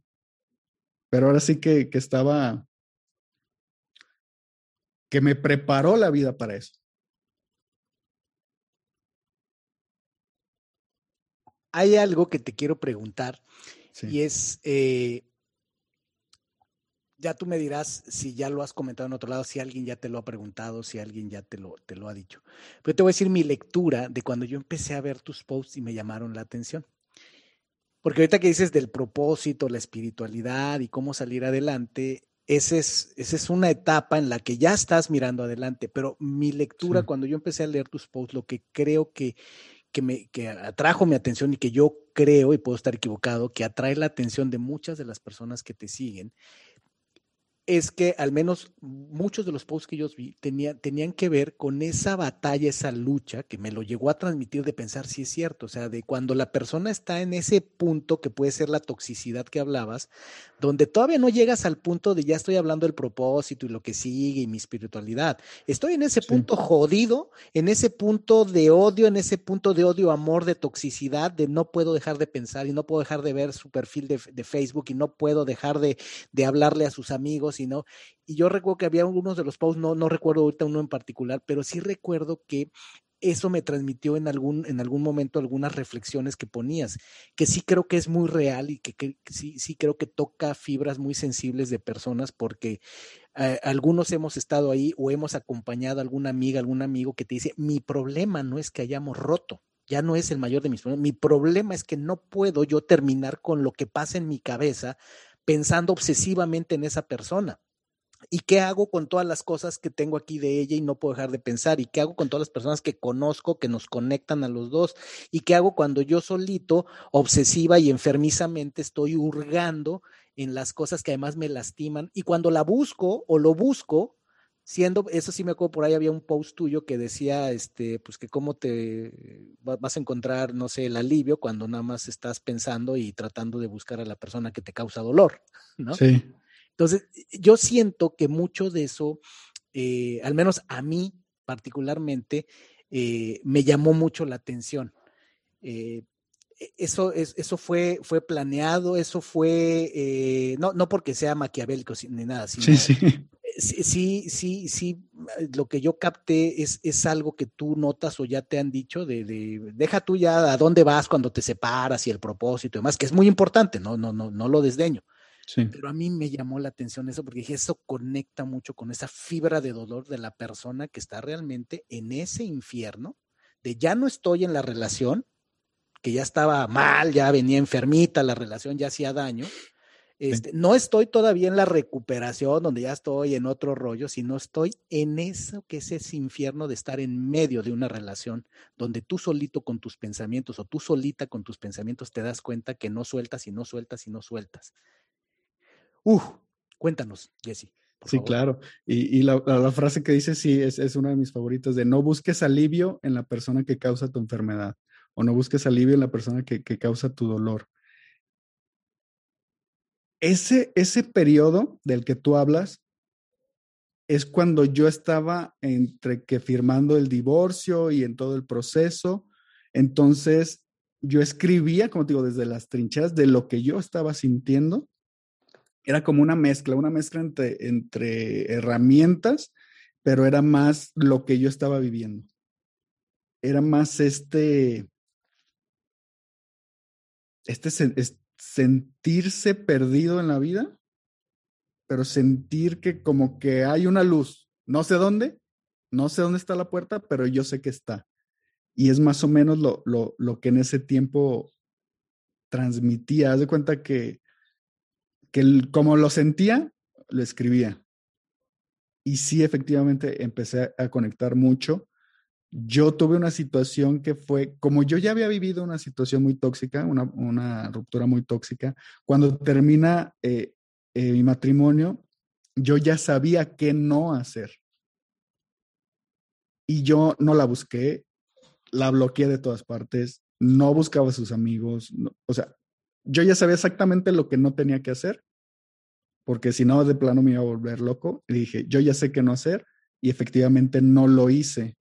Pero ahora sí que, que estaba, que me preparó la vida para eso. Hay algo que te quiero preguntar y es, eh, ya tú me dirás si ya lo has comentado en otro lado, si alguien ya te lo ha preguntado, si alguien ya te lo, te lo ha dicho. Pero te voy a decir mi lectura de cuando yo empecé a ver tus posts y me llamaron la atención. Porque ahorita que dices del propósito, la espiritualidad y cómo salir adelante, esa es, esa es una etapa en la que ya estás mirando adelante. Pero mi lectura, cuando yo empecé a leer tus posts, lo que creo que, que, me, que atrajo mi atención y que yo creo, y puedo estar equivocado, que atrae la atención de muchas de las personas que te siguen, es que al menos muchos de los posts que yo vi tenían que ver con esa batalla, esa lucha que me lo llegó a transmitir de pensar si es cierto, o sea, de cuando la persona está en ese punto que puede ser la toxicidad que hablabas, donde todavía no llegas al punto de ya estoy hablando del propósito y lo que sigue y mi espiritualidad. Estoy en ese punto jodido, en ese punto de odio, en ese punto de odio, amor, de toxicidad, de no puedo dejar de pensar y no puedo dejar de ver su perfil de, Facebook y no puedo dejar de, de hablarle a sus amigos y yo recuerdo que había algunos de los posts, no, no recuerdo ahorita uno en particular, pero sí recuerdo que eso me transmitió en algún, en algún momento algunas reflexiones que ponías, que sí creo que es muy real y que, sí, sí creo que toca fibras muy sensibles de personas porque eh, algunos hemos estado ahí o hemos acompañado a alguna amiga, algún amigo que te dice, mi problema no es que hayamos roto, ya no es el mayor de mis problemas, mi problema es que no puedo yo terminar con lo que pasa en mi cabeza pensando obsesivamente en esa persona. ¿Y qué hago con todas las cosas que tengo aquí de ella y no puedo dejar de pensar? ¿Y qué hago con todas las personas que conozco que nos conectan a los dos? ¿Y qué hago cuando yo solito, obsesiva y enfermizamente, estoy hurgando en las cosas que además me lastiman? Y cuando la busco o lo busco, siendo, eso sí me acuerdo, por ahí había un post tuyo que decía, este, pues que cómo te vas a encontrar, no sé, el alivio cuando nada más estás pensando y tratando de buscar a la persona que te causa dolor, ¿no? Sí. Entonces, yo siento que mucho de eso, eh, al menos a mí particularmente, eh, me llamó mucho la atención. Eh, e, eso, eso fue, fue planeado, eso fue, no, no porque sea maquiavélico ni nada, sino, sí, sí. Sí, sí, sí, lo que yo capté es, es algo que tú notas o ya te han dicho de, de, deja tú ya a dónde vas cuando te separas y el propósito y demás, que es muy importante, no, no, no, no lo desdeño. Pero a mí me llamó la atención eso porque dije, eso conecta mucho con esa fibra de dolor de la persona que está realmente en ese infierno de ya no estoy en la relación, que ya estaba mal, ya venía enfermita, la relación ya hacía daño. Este, no estoy todavía en la recuperación, donde ya estoy en otro rollo, sino estoy en eso que es ese infierno de estar en medio de una relación, donde tú solito con tus pensamientos o tú solita con tus pensamientos te das cuenta que no sueltas y no sueltas y no sueltas. Uf, cuéntanos, Jesse. Sí, claro. Y, la, frase que dice, sí, es, es una de mis favoritas, de no busques alivio en la persona que causa tu enfermedad o no busques alivio en la persona que, causa tu dolor. Ese, ese periodo del que tú hablas es cuando yo estaba entre que firmando el divorcio y en todo el proceso. Entonces, yo escribía, como te digo, desde las trincheras de lo que yo estaba sintiendo era como una mezcla, una mezcla entre, entre herramientas, pero era más lo que yo estaba viviendo. Era más este, este sentirse perdido en la vida, pero sentir que como que hay una luz, no sé dónde, no sé dónde está la puerta, pero yo sé que está. Y es más o menos lo, lo, lo que en ese tiempo transmitía. Haz de cuenta que que como lo sentía, lo escribía. Y sí, efectivamente, empecé a conectar mucho. Yo tuve una situación que fue, como yo ya había vivido una situación muy tóxica, una, ruptura muy tóxica, cuando termina eh, eh, mi matrimonio, yo ya sabía qué no hacer. Y yo no la busqué, la bloqueé de todas partes, no buscaba a sus amigos, o sea, yo ya sabía exactamente lo que no tenía que hacer, porque si no, de plano me iba a volver loco. Y dije, yo ya sé qué no hacer, y efectivamente no lo hice.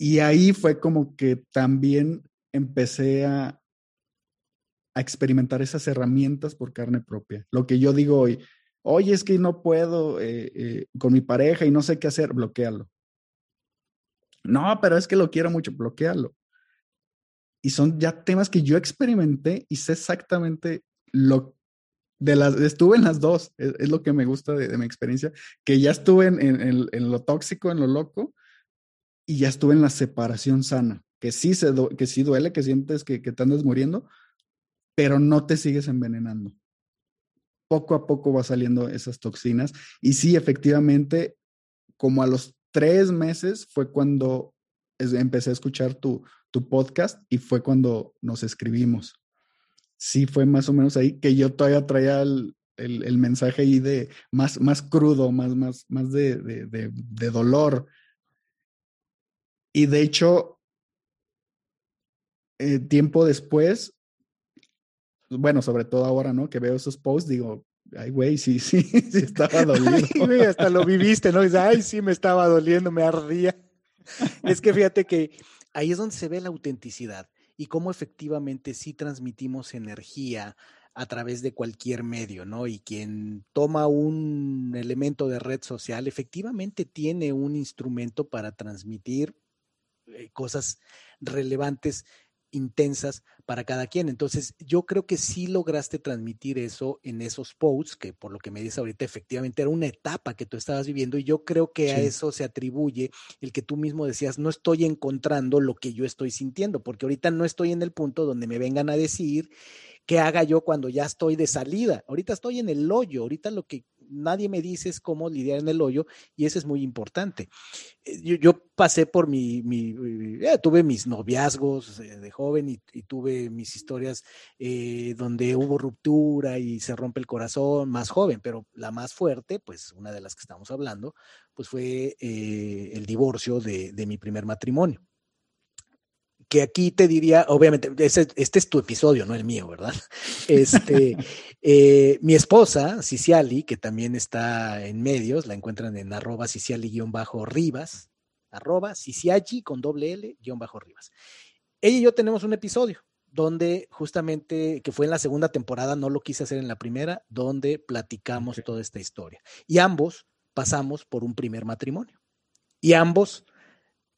Y ahí fue como que también empecé a, a experimentar esas herramientas por carne propia. Lo que yo digo hoy, oye, es que no puedo eh, eh, con mi pareja y no sé qué hacer, bloquealo. No, pero es que lo quiero mucho, bloquealo y son ya temas que yo experimenté y sé exactamente lo de las, estuve en las dos, es, lo que me gusta de, mi experiencia, que ya estuve en, en, lo tóxico, en lo loco, y ya estuve en la separación sana, que sí, se que sí duele, que sientes que, que te andas muriendo, pero no te sigues envenenando. Poco a poco va saliendo esas toxinas, y sí, efectivamente, como a los tres meses fue cuando empecé a escuchar tu, tu podcast y fue cuando nos escribimos. Sí, fue más o menos ahí que yo todavía traía el, el, mensaje ahí de más, más crudo, más, más, más de, de, de, dolor. Y de hecho, eh, tiempo después, bueno, sobre todo ahora, ¿no? Que veo esos posts, digo, ay, güey, sí, sí, sí estaba doliendo. hasta lo viviste, ¿no? Dice, ay, sí, me estaba doliendo, me ardía. Es que fíjate que ahí es donde se ve la autenticidad y cómo efectivamente sí transmitimos energía a través de cualquier medio, ¿no? Y quien toma un elemento de red social efectivamente tiene un instrumento para transmitir cosas relevantes intensas para cada quien. Entonces, yo creo que sí lograste transmitir eso en esos posts, que por lo que me dices ahorita, efectivamente era una etapa que tú estabas viviendo y yo creo que a eso se atribuye el que tú mismo decías, no estoy encontrando lo que yo estoy sintiendo, porque ahorita no estoy en el punto donde me vengan a decir qué haga yo cuando ya estoy de salida. Ahorita estoy en el hoyo, ahorita lo que nadie me dice cómo lidiar en el hoyo y eso es muy importante. Eh, yo, pasé por mi, mi eh, tuve mis noviazgos de joven y, tuve mis historias donde hubo ruptura y se rompe el corazón más joven, pero la más fuerte, pues una de las que estamos hablando, pues fue el divorcio de mi primer matrimonio que aquí te diría, obviamente, este es tu episodio, no el mío, ¿verdad? Este, eh, mi esposa, Ciciali, que también está en medios, la encuentran en arroba Ciciali-Rivas, arroba Ciciagi con doble L, guion bajo Rivas. Ella y yo tenemos un episodio donde justamente, que fue en la segunda temporada, no lo quise hacer en la primera, donde platicamos toda esta historia. Y ambos pasamos por un primer matrimonio. Y ambos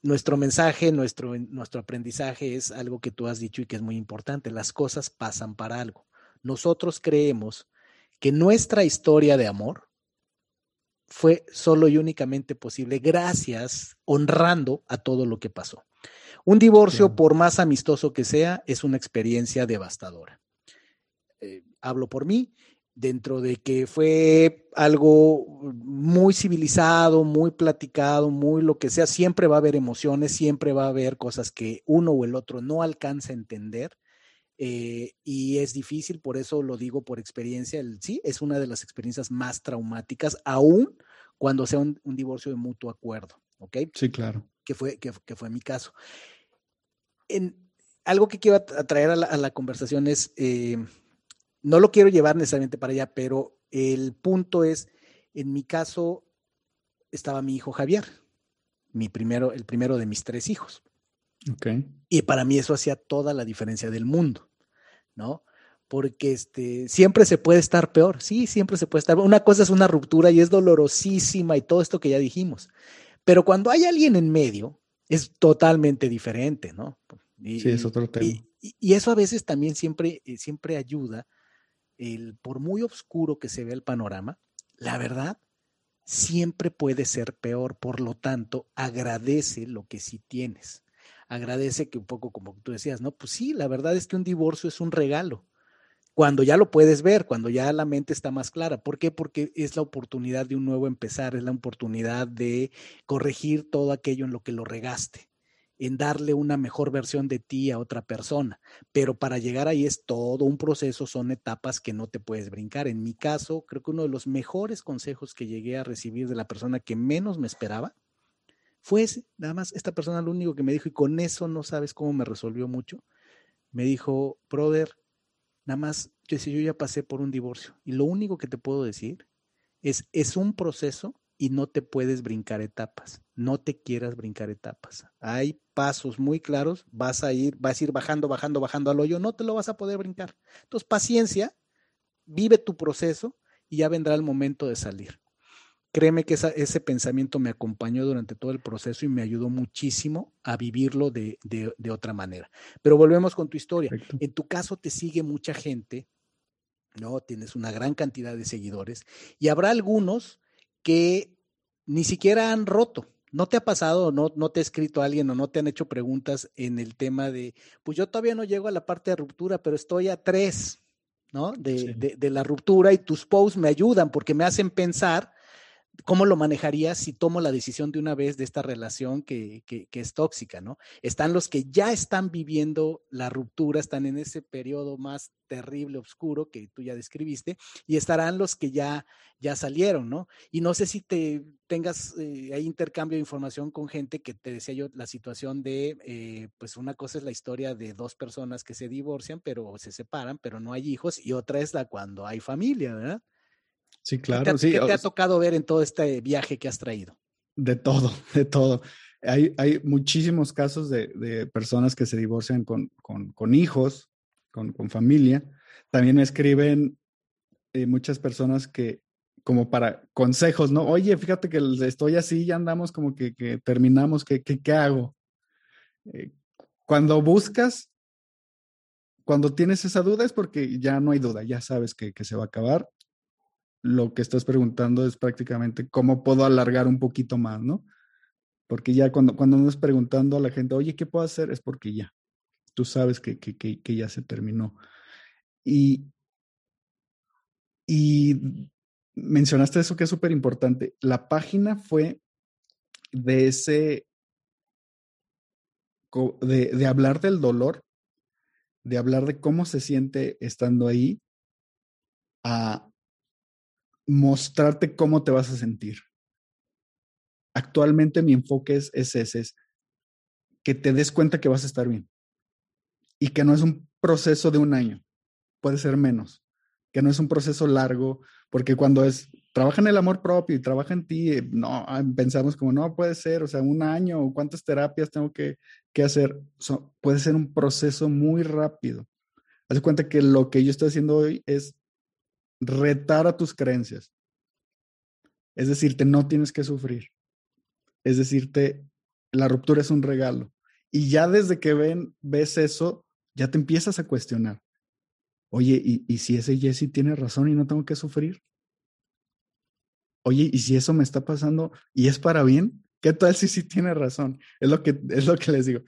nuestro mensaje, nuestro, nuestro aprendizaje es algo que tú has dicho y que es muy importante. Las cosas pasan para algo. Nosotros creemos que nuestra historia de amor fue solo y únicamente posible gracias, honrando a todo lo que pasó. Un divorcio, por más amistoso que sea, es una experiencia devastadora. Eh, hablo por mí dentro de que fue algo muy civilizado, muy platicado, muy lo que sea, siempre va a haber emociones, siempre va a haber cosas que uno o el otro no alcanza a entender. Eh, y es difícil, por eso lo digo por experiencia, sí, es una de las experiencias más traumáticas, aún cuando sea un, divorcio de mutuo acuerdo, ¿ok? Sí, claro. Que fue, que, fue mi caso. En, algo que quiero traer a la, conversación es, eh, no lo quiero llevar necesariamente para allá, pero el punto es, en mi caso, estaba mi hijo Javier, mi primero, el primero de mis tres hijos. Okay. Y para mí eso hacía toda la diferencia del mundo, ¿no? Porque este, siempre se puede estar peor, sí, siempre se puede estar. Una cosa es una ruptura y es dolorosísima y todo esto que ya dijimos. Pero cuando hay alguien en medio, es totalmente diferente, ¿no? sí, es otro tema. Y, y, eso a veces también siempre, eh, siempre ayuda el, por muy oscuro que se vea el panorama, la verdad siempre puede ser peor. Por lo tanto, agradece lo que sí tienes. Agradece que un poco como tú decías, no, pues sí, la verdad es que un divorcio es un regalo. Cuando ya lo puedes ver, cuando ya la mente está más clara. ¿Por qué? Porque es la oportunidad de un nuevo empezar, es la oportunidad de corregir todo aquello en lo que lo regaste en darle una mejor versión de ti a otra persona. Pero para llegar ahí es todo un proceso, son etapas que no te puedes brincar. En mi caso, creo que uno de los mejores consejos que llegué a recibir de la persona que menos me esperaba fue ese. Nada más, esta persona lo único que me dijo, y con eso no sabes cómo me resolvió mucho, me dijo, brother, nada más, yo, yo ya pasé por un divorcio y lo único que te puedo decir es, es un proceso y no te puedes brincar etapas. No te quieras brincar etapas. Hay pasos muy claros, vas a ir, vas a ir bajando, bajando, bajando al hoyo, no te lo vas a poder brincar. Entonces, paciencia, vive tu proceso y ya vendrá el momento de salir. Créeme que ese pensamiento me acompañó durante todo el proceso y me ayudó muchísimo a vivirlo de, otra manera. Pero volvemos con tu historia. En tu caso te sigue mucha gente, ¿no? Tienes una gran cantidad de seguidores y habrá algunos que ni siquiera han roto. ¿No te ha pasado, no, no te ha escrito alguien o no te han hecho preguntas en el tema de, pues yo todavía no llego a la parte de ruptura, pero estoy a tres, ¿no? De, de, de la ruptura y tus posts me ayudan porque me hacen pensar ¿Cómo lo manejarías si tomo la decisión de una vez de esta relación que, es tóxica, ¿no? Están los que ya están viviendo la ruptura, están en ese periodo más terrible, oscuro que tú ya describiste, y estarán los que ya, ya salieron, ¿no? Y no sé si te tengas eh, ahí intercambio de información con gente que te decía yo la situación de, eh, pues una cosa es la historia de dos personas que se divorcian, pero se separan, pero no hay hijos, y otra es la cuando hay familia, ¿verdad? Sí, claro. ¿Qué te, sí, te ha tocado ver en todo este viaje que has traído? De todo, de todo. Hay, hay muchísimos casos de, de, personas que se divorcian con, con, con hijos, con, con, familia. También escriben eh, muchas personas que, como para consejos, ¿no? Oye, fíjate que estoy así, ya andamos como que, que terminamos, ¿qué, qué, qué hago? Eh, cuando buscas, cuando tienes esa duda es porque ya no hay duda, ya sabes que, que se va a acabar lo que estás preguntando es prácticamente cómo puedo alargar un poquito más, ¿no? Porque ya cuando, cuando andas preguntando a la gente, oye, ¿qué puedo hacer? Es porque ya, tú sabes que, que, que, ya se terminó. Y, y mencionaste eso que es súper importante. La página fue de ese, de, de hablar del dolor, de hablar de cómo se siente estando ahí, a mostrarte cómo te vas a sentir. Actualmente mi enfoque es, ese, es que te des cuenta que vas a estar bien y que no es un proceso de un año, puede ser menos, que no es un proceso largo, porque cuando es, trabaja en el amor propio y trabaja en ti, eh, no, ah, pensamos como, no puede ser, o sea, un año, cuántas terapias tengo que, que hacer, puede ser un proceso muy rápido. Haz cuenta que lo que yo estoy haciendo hoy es retar a tus creencias. Es decirte, no tienes que sufrir. Es decirte, la ruptura es un regalo. Y ya desde que ven, ves eso, ya te empiezas a cuestionar. Oye, ¿y, y si ese Jesse tiene razón y no tengo que sufrir? Oye, ¿y si eso me está pasando y es para bien? ¿Qué tal si sí tiene razón? Es lo que, es lo que les digo.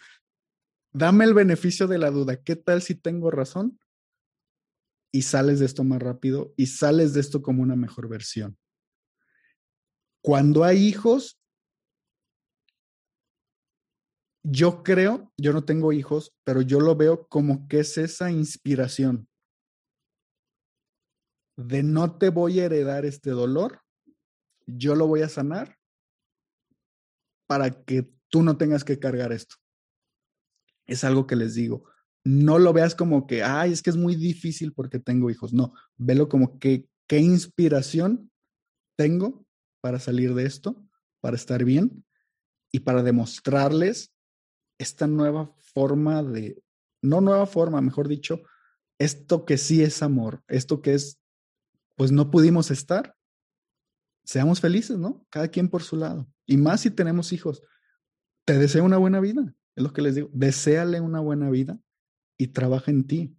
Dame el beneficio de la duda. ¿Qué tal si tengo razón? Y sales de esto más rápido y sales de esto como una mejor versión. Cuando hay hijos, yo creo, yo no tengo hijos, pero yo lo veo como que es esa inspiración de no te voy a heredar este dolor, yo lo voy a sanar para que tú no tengas que cargar esto. Es algo que les digo no lo veas como que, ay, es que es muy difícil porque tengo hijos. No, velo como que, qué inspiración tengo para salir de esto, para estar bien y para demostrarles esta nueva forma de, no nueva forma, mejor dicho, esto que sí es amor, esto que es, pues no pudimos estar. Seamos felices, ¿no? Cada quien por su lado. Y más si tenemos hijos. Te deseo una buena vida, es lo que les digo. Deseale una buena vida y trabaja en ti.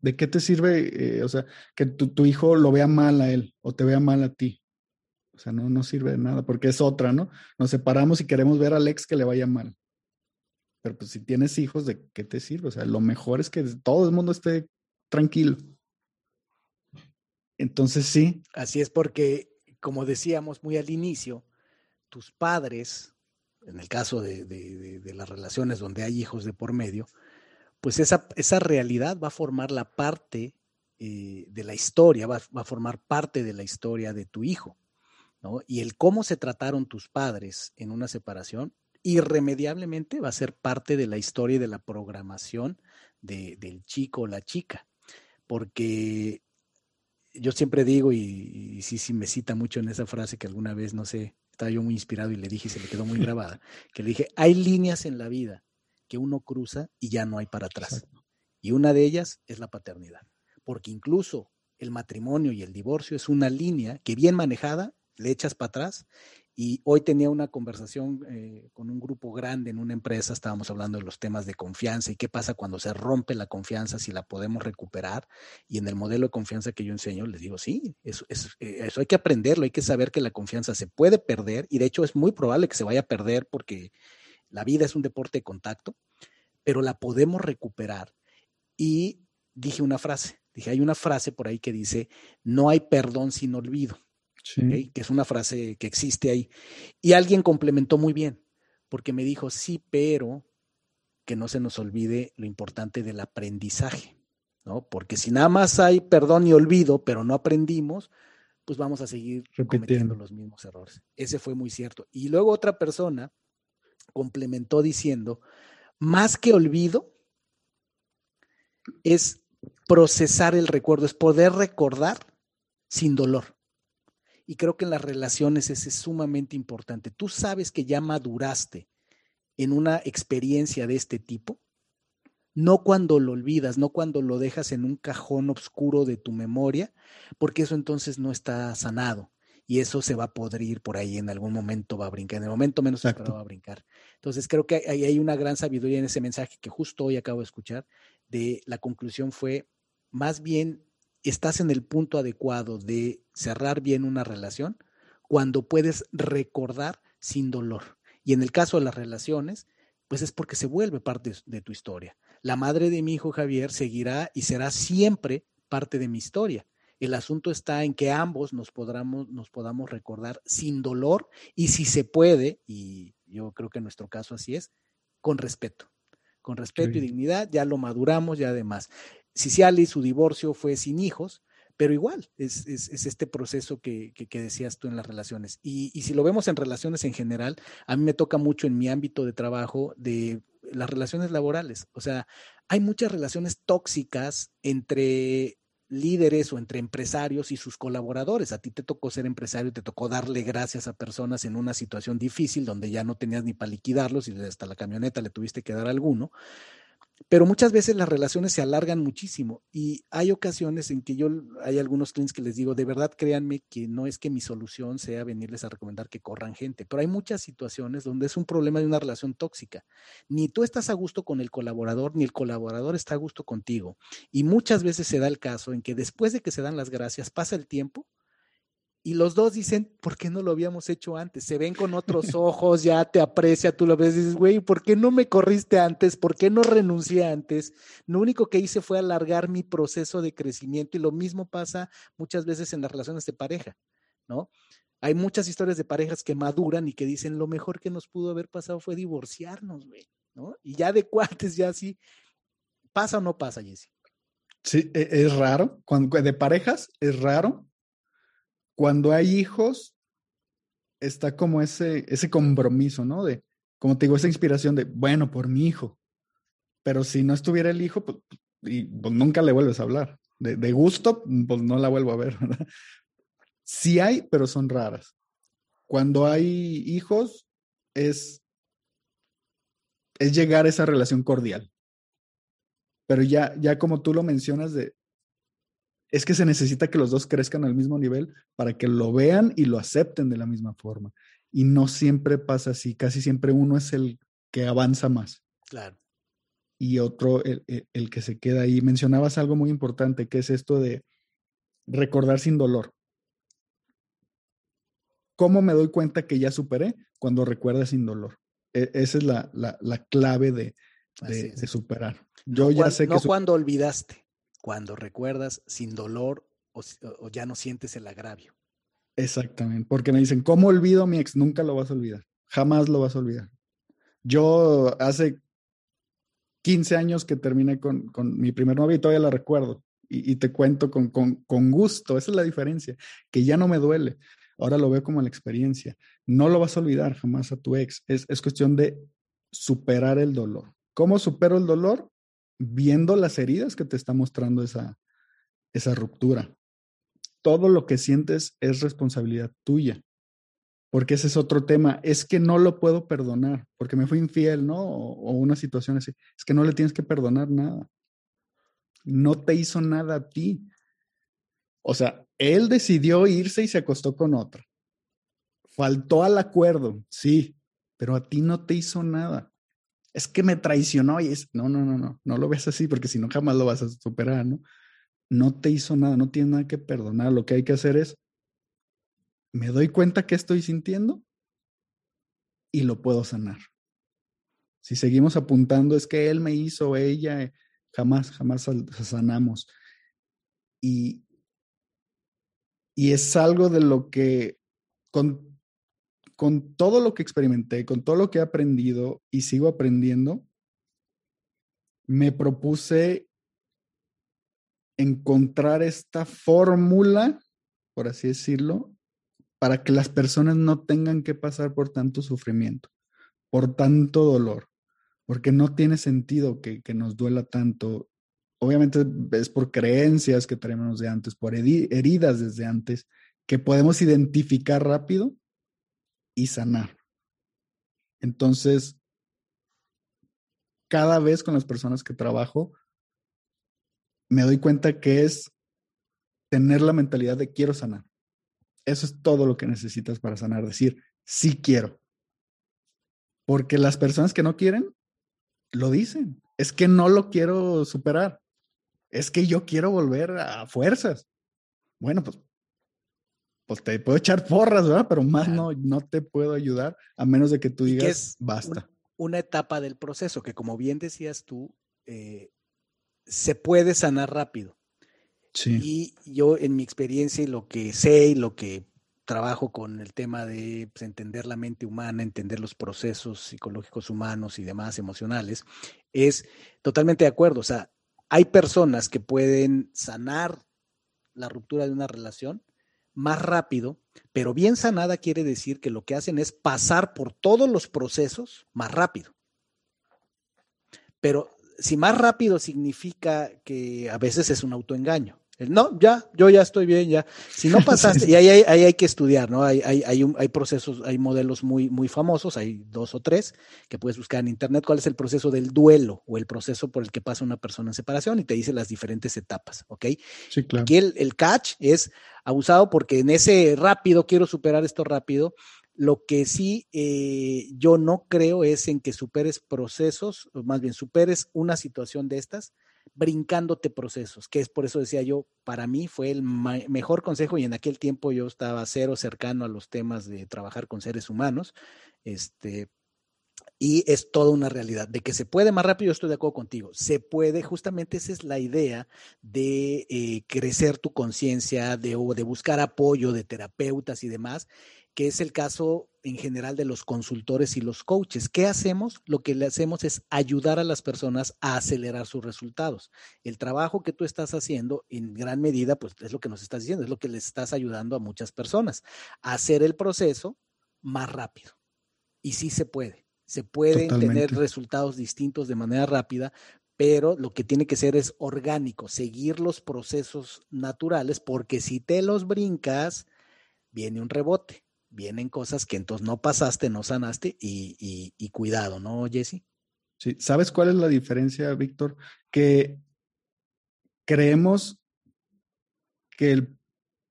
¿De qué te sirve, eh, o sea, que tu, hijo lo vea mal a él o te vea mal a ti? O sea, no, no sirve de nada porque es otra, ¿no? Nos separamos y queremos ver al ex que le vaya mal. Pero pues si tienes hijos, ¿de qué te sirve? O sea, lo mejor es que todo el mundo esté tranquilo. Entonces sí. Así es porque, como decíamos muy al inicio, tus padres en el caso de, las relaciones donde hay hijos de por medio, pues esa, realidad va a formar la parte eh, de la historia, va, a formar parte de la historia de tu hijo. ¿no? Y el cómo se trataron tus padres en una separación, irremediablemente va a ser parte de la historia y de la programación del chico o la chica. Porque yo siempre digo, y, y sí, sí me cita mucho en esa frase que alguna vez, no sé, estaba yo muy inspirado y le dije, y se me quedó muy grabada, que le dije, hay líneas en la vida que uno cruza y ya no hay para atrás. Y una de ellas es la paternidad, porque incluso el matrimonio y el divorcio es una línea que bien manejada le echas para atrás y hoy tenía una conversación eh, con un grupo grande en una empresa, estábamos hablando de los temas de confianza y qué pasa cuando se rompe la confianza, si la podemos recuperar. Y en el modelo de confianza que yo enseño, les digo, sí, eso, eh, eso hay que aprenderlo, hay que saber que la confianza se puede perder y de hecho es muy probable que se vaya a perder porque la vida es un deporte de contacto, pero la podemos recuperar. Y dije una frase, dije, hay una frase por ahí que dice, no hay perdón sin olvido que es una frase que existe ahí. Y alguien complementó muy bien, porque me dijo, sí, pero que no se nos olvide lo importante del aprendizaje, ¿no? Porque si nada más hay perdón y olvido, pero no aprendimos, pues vamos a seguir cometiendo los mismos errores. Ese fue muy cierto. Y luego otra persona complementó diciendo, más que olvido, es procesar el recuerdo, es poder recordar sin dolor. Y creo que en las relaciones ese es sumamente importante. Tú sabes que ya maduraste en una experiencia de este tipo, no cuando lo olvidas, no cuando lo dejas en un cajón oscuro de tu memoria, porque eso entonces no está sanado y eso se va a podrir por ahí, en algún momento va a brincar, en el momento menos esperado va a brincar. Entonces creo que hay, hay una gran sabiduría en ese mensaje que justo hoy acabo de escuchar, de la conclusión fue más bien estás en el punto adecuado de cerrar bien una relación cuando puedes recordar sin dolor. Y en el caso de las relaciones, pues es porque se vuelve parte de tu historia. La madre de mi hijo Javier seguirá y será siempre parte de mi historia. El asunto está en que ambos nos, podamos, nos podamos recordar sin dolor y si se puede, y yo creo que en nuestro caso así es, con respeto. Con respeto y dignidad, ya lo maduramos, ya además. Ciciali, su divorcio fue sin hijos, pero igual es, este proceso que, decías tú en las relaciones. Y, y, si lo vemos en relaciones en general, a mí me toca mucho en mi ámbito de trabajo de las relaciones laborales. O sea, hay muchas relaciones tóxicas entre líderes o entre empresarios y sus colaboradores. A ti te tocó ser empresario, te tocó darle gracias a personas en una situación difícil donde ya no tenías ni para liquidarlos y hasta la camioneta le tuviste que dar alguno pero muchas veces las relaciones se alargan muchísimo y hay ocasiones en que yo, hay algunos clientes que les digo, de verdad créanme que no es que mi solución sea venirles a recomendar que corran gente, pero hay muchas situaciones donde es un problema de una relación tóxica. Ni tú estás a gusto con el colaborador, ni el colaborador está a gusto contigo. Y muchas veces se da el caso en que después de que se dan las gracias, pasa el tiempo y los dos dicen, ¿por qué no lo habíamos hecho antes? Se ven con otros ojos, ya te aprecia, tú lo ves y dices, güey, ¿por qué no me corriste antes? ¿Por qué no renuncié antes? Lo único que hice fue alargar mi proceso de crecimiento y lo mismo pasa muchas veces en las relaciones de pareja, ¿no? Hay muchas historias de parejas que maduran y que dicen, lo mejor que nos pudo haber pasado fue divorciarnos, güey, ¿no? Y ya de cuates, ya así, ¿pasa o no pasa, Jesse? Sí, e, es raro. Cuando, de parejas es raro cuando hay hijos, está como ese, ese compromiso, ¿no? De, como te digo, esa inspiración de, bueno, por mi hijo. Pero si no estuviera el hijo, pues, y, pues nunca le vuelves a hablar. De, de, gusto, pues no la vuelvo a ver, ¿verdad? Sí hay, pero son raras. Cuando hay hijos, es, es llegar a esa relación cordial. Pero ya, ya como tú lo mencionas, de es que se necesita que los dos crezcan al mismo nivel para que lo vean y lo acepten de la misma forma. Y no siempre pasa así, casi siempre uno es el que avanza más. Claro. Y otro el, el, que se queda ahí. Mencionabas algo muy importante, que es esto de recordar sin dolor. ¿Cómo me doy cuenta que ya superé? Cuando recuerda sin dolor. E, esa es la, la, la clave de, de, superar. Yo no, ya sé que... No cuando olvidaste cuando recuerdas sin dolor o, ya no sientes el agravio. Exactamente, porque me dicen, ¿cómo olvido a mi ex? Nunca lo vas a olvidar, jamás lo vas a olvidar. Yo hace 15 años que terminé con, con mi primer novio y todavía la recuerdo. Y, te cuento con, con, con, gusto, esa es la diferencia, que ya no me duele. Ahora lo veo como la experiencia. No lo vas a olvidar jamás a tu ex. Es, es cuestión de superar el dolor. ¿Cómo supero el dolor? Viendo las heridas que te está mostrando esa, esa ruptura. Todo lo que sientes es responsabilidad tuya, porque ese es otro tema. Es que no lo puedo perdonar porque me fui infiel, ¿no? O, una situación así. Es que no le tienes que perdonar nada. No te hizo nada a ti. O sea, él decidió irse y se acostó con otra. Faltó al acuerdo, sí, pero a ti no te hizo nada es que me traicionó y es, no, no, no, no, no lo ves así porque si no jamás lo vas a superar, ¿no? No te hizo nada, no tiene nada que perdonar, lo que hay que hacer es, me doy cuenta que estoy sintiendo y lo puedo sanar. Si seguimos apuntando es que él me hizo, ella, jamás, jamás sanamos. Y, y es algo de lo que con todo lo que experimenté, con todo lo que he aprendido y sigo aprendiendo, me propuse encontrar esta fórmula, por así decirlo, para que las personas no tengan que pasar por tanto sufrimiento, por tanto dolor, porque no tiene sentido que, nos duela tanto. Obviamente es por creencias que tenemos de antes, por heridas desde antes, que podemos identificar rápido y sanar. Entonces, cada vez con las personas que trabajo, me doy cuenta que es tener la mentalidad de quiero sanar. Eso es todo lo que necesitas para sanar, decir, sí quiero. Porque las personas que no quieren, lo dicen. Es que no lo quiero superar. Es que yo quiero volver a fuerzas. Bueno, pues pues te puedo echar porras, ¿verdad? Pero más no, no te puedo ayudar a menos de que tú digas, basta. una etapa del proceso que, como bien decías tú, eh, se puede sanar rápido. Y yo en mi experiencia y lo que sé y lo que trabajo con el tema de pues, entender la mente humana, entender los procesos psicológicos humanos y demás emocionales, es totalmente de acuerdo. O sea, hay personas que pueden sanar la ruptura de una relación más rápido, pero bien sanada quiere decir que lo que hacen es pasar por todos los procesos más rápido. Pero si más rápido significa que a veces es un autoengaño. No, ya, yo ya estoy bien, ya. Si no pasaste, y ahí, hay que estudiar, ¿no? Hay, hay, hay, hay, procesos, hay modelos muy, muy famosos, hay dos o tres que puedes buscar en internet cuál es el proceso del duelo o el proceso por el que pasa una persona en separación y te dice las diferentes etapas, ¿ok? Sí, claro. Aquí el, el catch es abusado porque en ese rápido, quiero superar esto rápido, lo que sí eh, yo no creo es en que superes procesos, o más bien superes una situación de estas brincándote procesos, que es por eso decía yo, para mí fue el mejor consejo y en aquel tiempo yo estaba cero cercano a los temas de trabajar con seres humanos, este, y es toda una realidad. De que se puede más rápido, estoy de acuerdo contigo. Se puede, justamente esa es la idea de eh, crecer tu conciencia, de, de buscar apoyo de terapeutas y demás que es el caso en general de los consultores y los coaches. ¿Qué hacemos? Lo que le hacemos es ayudar a las personas a acelerar sus resultados. El trabajo que tú estás haciendo, en gran medida, pues es lo que nos estás diciendo, es lo que les estás ayudando a muchas personas a hacer el proceso más rápido. Y sí se puede. Se pueden tener resultados distintos de manera rápida, pero lo que tiene que ser es orgánico, seguir los procesos naturales, porque si te los brincas, viene un rebote vienen cosas que entonces no pasaste, no sanaste y, cuidado, ¿no, Jesse? Sí, ¿sabes cuál es la diferencia, Víctor? Que creemos que el,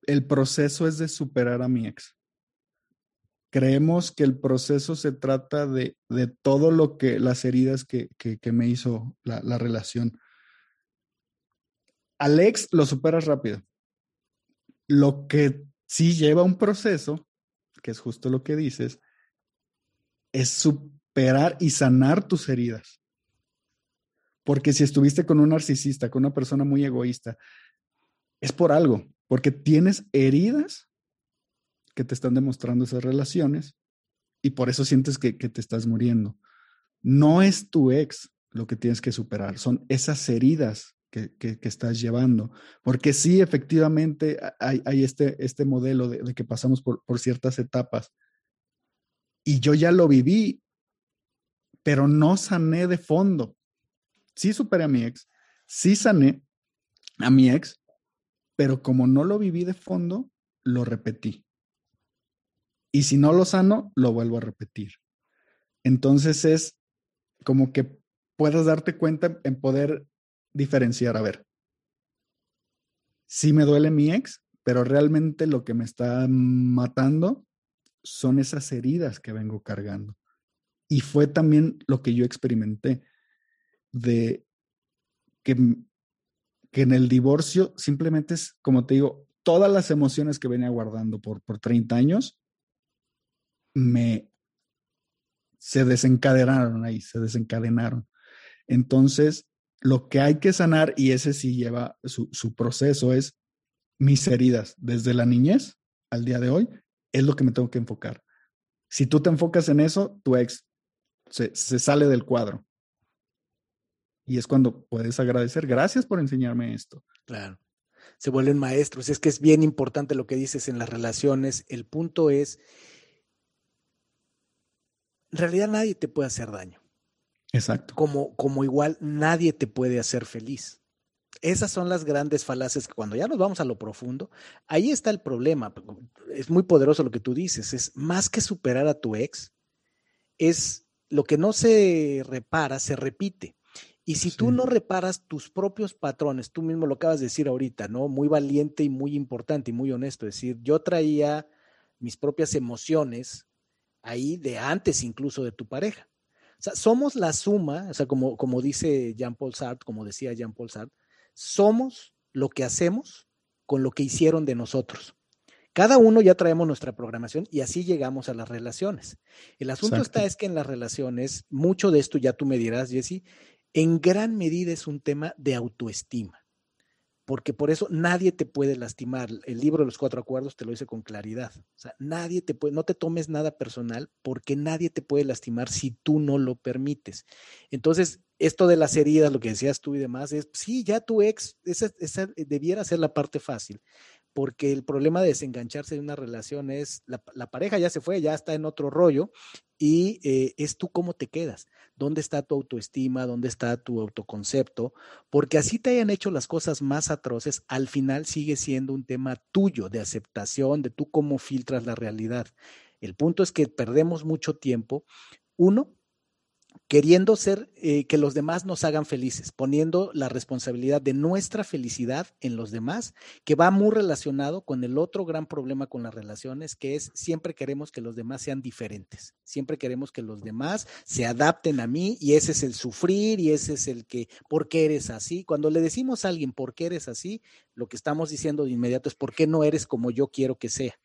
el, proceso es de superar a mi ex. Creemos que el proceso se trata de, de todo lo que, las heridas que, que, me hizo la, la relación. Al ex lo superas rápido. Lo que sí lleva un proceso que es justo lo que dices, es superar y sanar tus heridas. Porque si estuviste con un narcisista, con una persona muy egoísta, es por algo, porque tienes heridas que te están demostrando esas relaciones y por eso sientes que, te estás muriendo. No es tu ex lo que tienes que superar, son esas heridas que, estás llevando. Porque sí, efectivamente, hay, este, este modelo de, que pasamos por, por, ciertas etapas. Y yo ya lo viví, pero no sané de fondo. Sí superé a mi ex, sí sané a mi ex, pero como no lo viví de fondo, lo repetí. Y si no lo sano, lo vuelvo a repetir. Entonces es como que puedas darte cuenta en poder diferenciar, a ver, sí me duele mi ex, pero realmente lo que me está matando son esas heridas que vengo cargando. Y fue también lo que yo experimenté de que, que en el divorcio simplemente es, como te digo, todas las emociones que venía guardando por, por 30 años me se desencadenaron ahí, se desencadenaron. Entonces, lo que hay que sanar, y ese sí lleva su, proceso, es mis heridas desde la niñez al día de hoy, es lo que me tengo que enfocar. Si tú te enfocas en eso, tu ex se, sale del cuadro. Y es cuando puedes agradecer, gracias por enseñarme esto. Claro, se vuelven maestros. Es que es bien importante lo que dices en las relaciones. El punto es, en realidad nadie te puede hacer daño. Exacto. Como, como igual nadie te puede hacer feliz. Esas son las grandes falacias que cuando ya nos vamos a lo profundo, ahí está el problema. Es muy poderoso lo que tú dices. Es más que superar a tu ex, es lo que no se repara, se repite. Y si tú no reparas tus propios patrones, tú mismo lo acabas de decir ahorita, ¿no? Muy valiente y muy importante y muy honesto. Es decir, yo traía mis propias emociones ahí de antes incluso de tu pareja. O sea, somos la suma, o sea, como, como dice Jean-Paul Sartre, como decía Jean-Paul Sartre, somos lo que hacemos con lo que hicieron de nosotros. Cada uno ya traemos nuestra programación y así llegamos a las relaciones. El asunto está es que en las relaciones, mucho de esto ya tú me dirás, Jesse, en gran medida es un tema de autoestima. Porque por eso nadie te puede lastimar. El libro de los cuatro acuerdos te lo dice con claridad. O sea, nadie te puede, no te tomes nada personal porque nadie te puede lastimar si tú no lo permites. Entonces, esto de las heridas, lo que decías tú y demás, es, sí, ya tu ex, esa, esa debiera ser la parte fácil, porque el problema de desengancharse de una relación es, la, pareja ya se fue, ya está en otro rollo, y eh, es tú cómo te quedas, dónde está tu autoestima, dónde está tu autoconcepto, porque así te hayan hecho las cosas más atroces, al final sigue siendo un tema tuyo de aceptación, de tú cómo filtras la realidad. El punto es que perdemos mucho tiempo, uno, queriendo ser eh, que los demás nos hagan felices, poniendo la responsabilidad de nuestra felicidad en los demás, que va muy relacionado con el otro gran problema con las relaciones, que es siempre queremos que los demás sean diferentes, siempre queremos que los demás se adapten a mí y ese es el sufrir y ese es el que, ¿por qué eres así? Cuando le decimos a alguien, ¿por qué eres así? Lo que estamos diciendo de inmediato es, ¿por qué no eres como yo quiero que sea?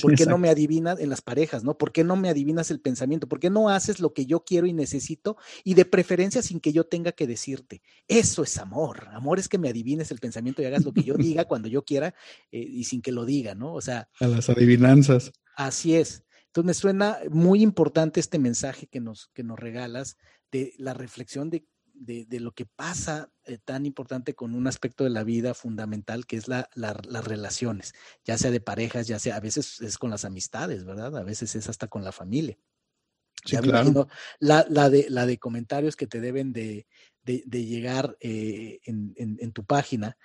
¿Por qué no me adivinas en las parejas, no? ¿Por qué no me adivinas el pensamiento? ¿Por qué no haces lo que yo quiero y necesito? y de preferencia sin que yo tenga que decirte. Eso es amor. Amor es que me adivines el pensamiento y hagas lo que yo diga cuando yo quiera eh, y sin que lo diga, ¿no? O sea. A las adivinanzas. Así es. Entonces me suena muy importante este mensaje que nos, que nos regalas de la reflexión de, de, lo que pasa eh, tan importante con un aspecto de la vida fundamental que es la, las relaciones, ya sea de parejas, ya sea, a veces es con las amistades, ¿verdad? A veces es hasta con la familia. Sí, claro. la, la, de, la de comentarios que te deben de, de, llegar eh, en, en, tu página.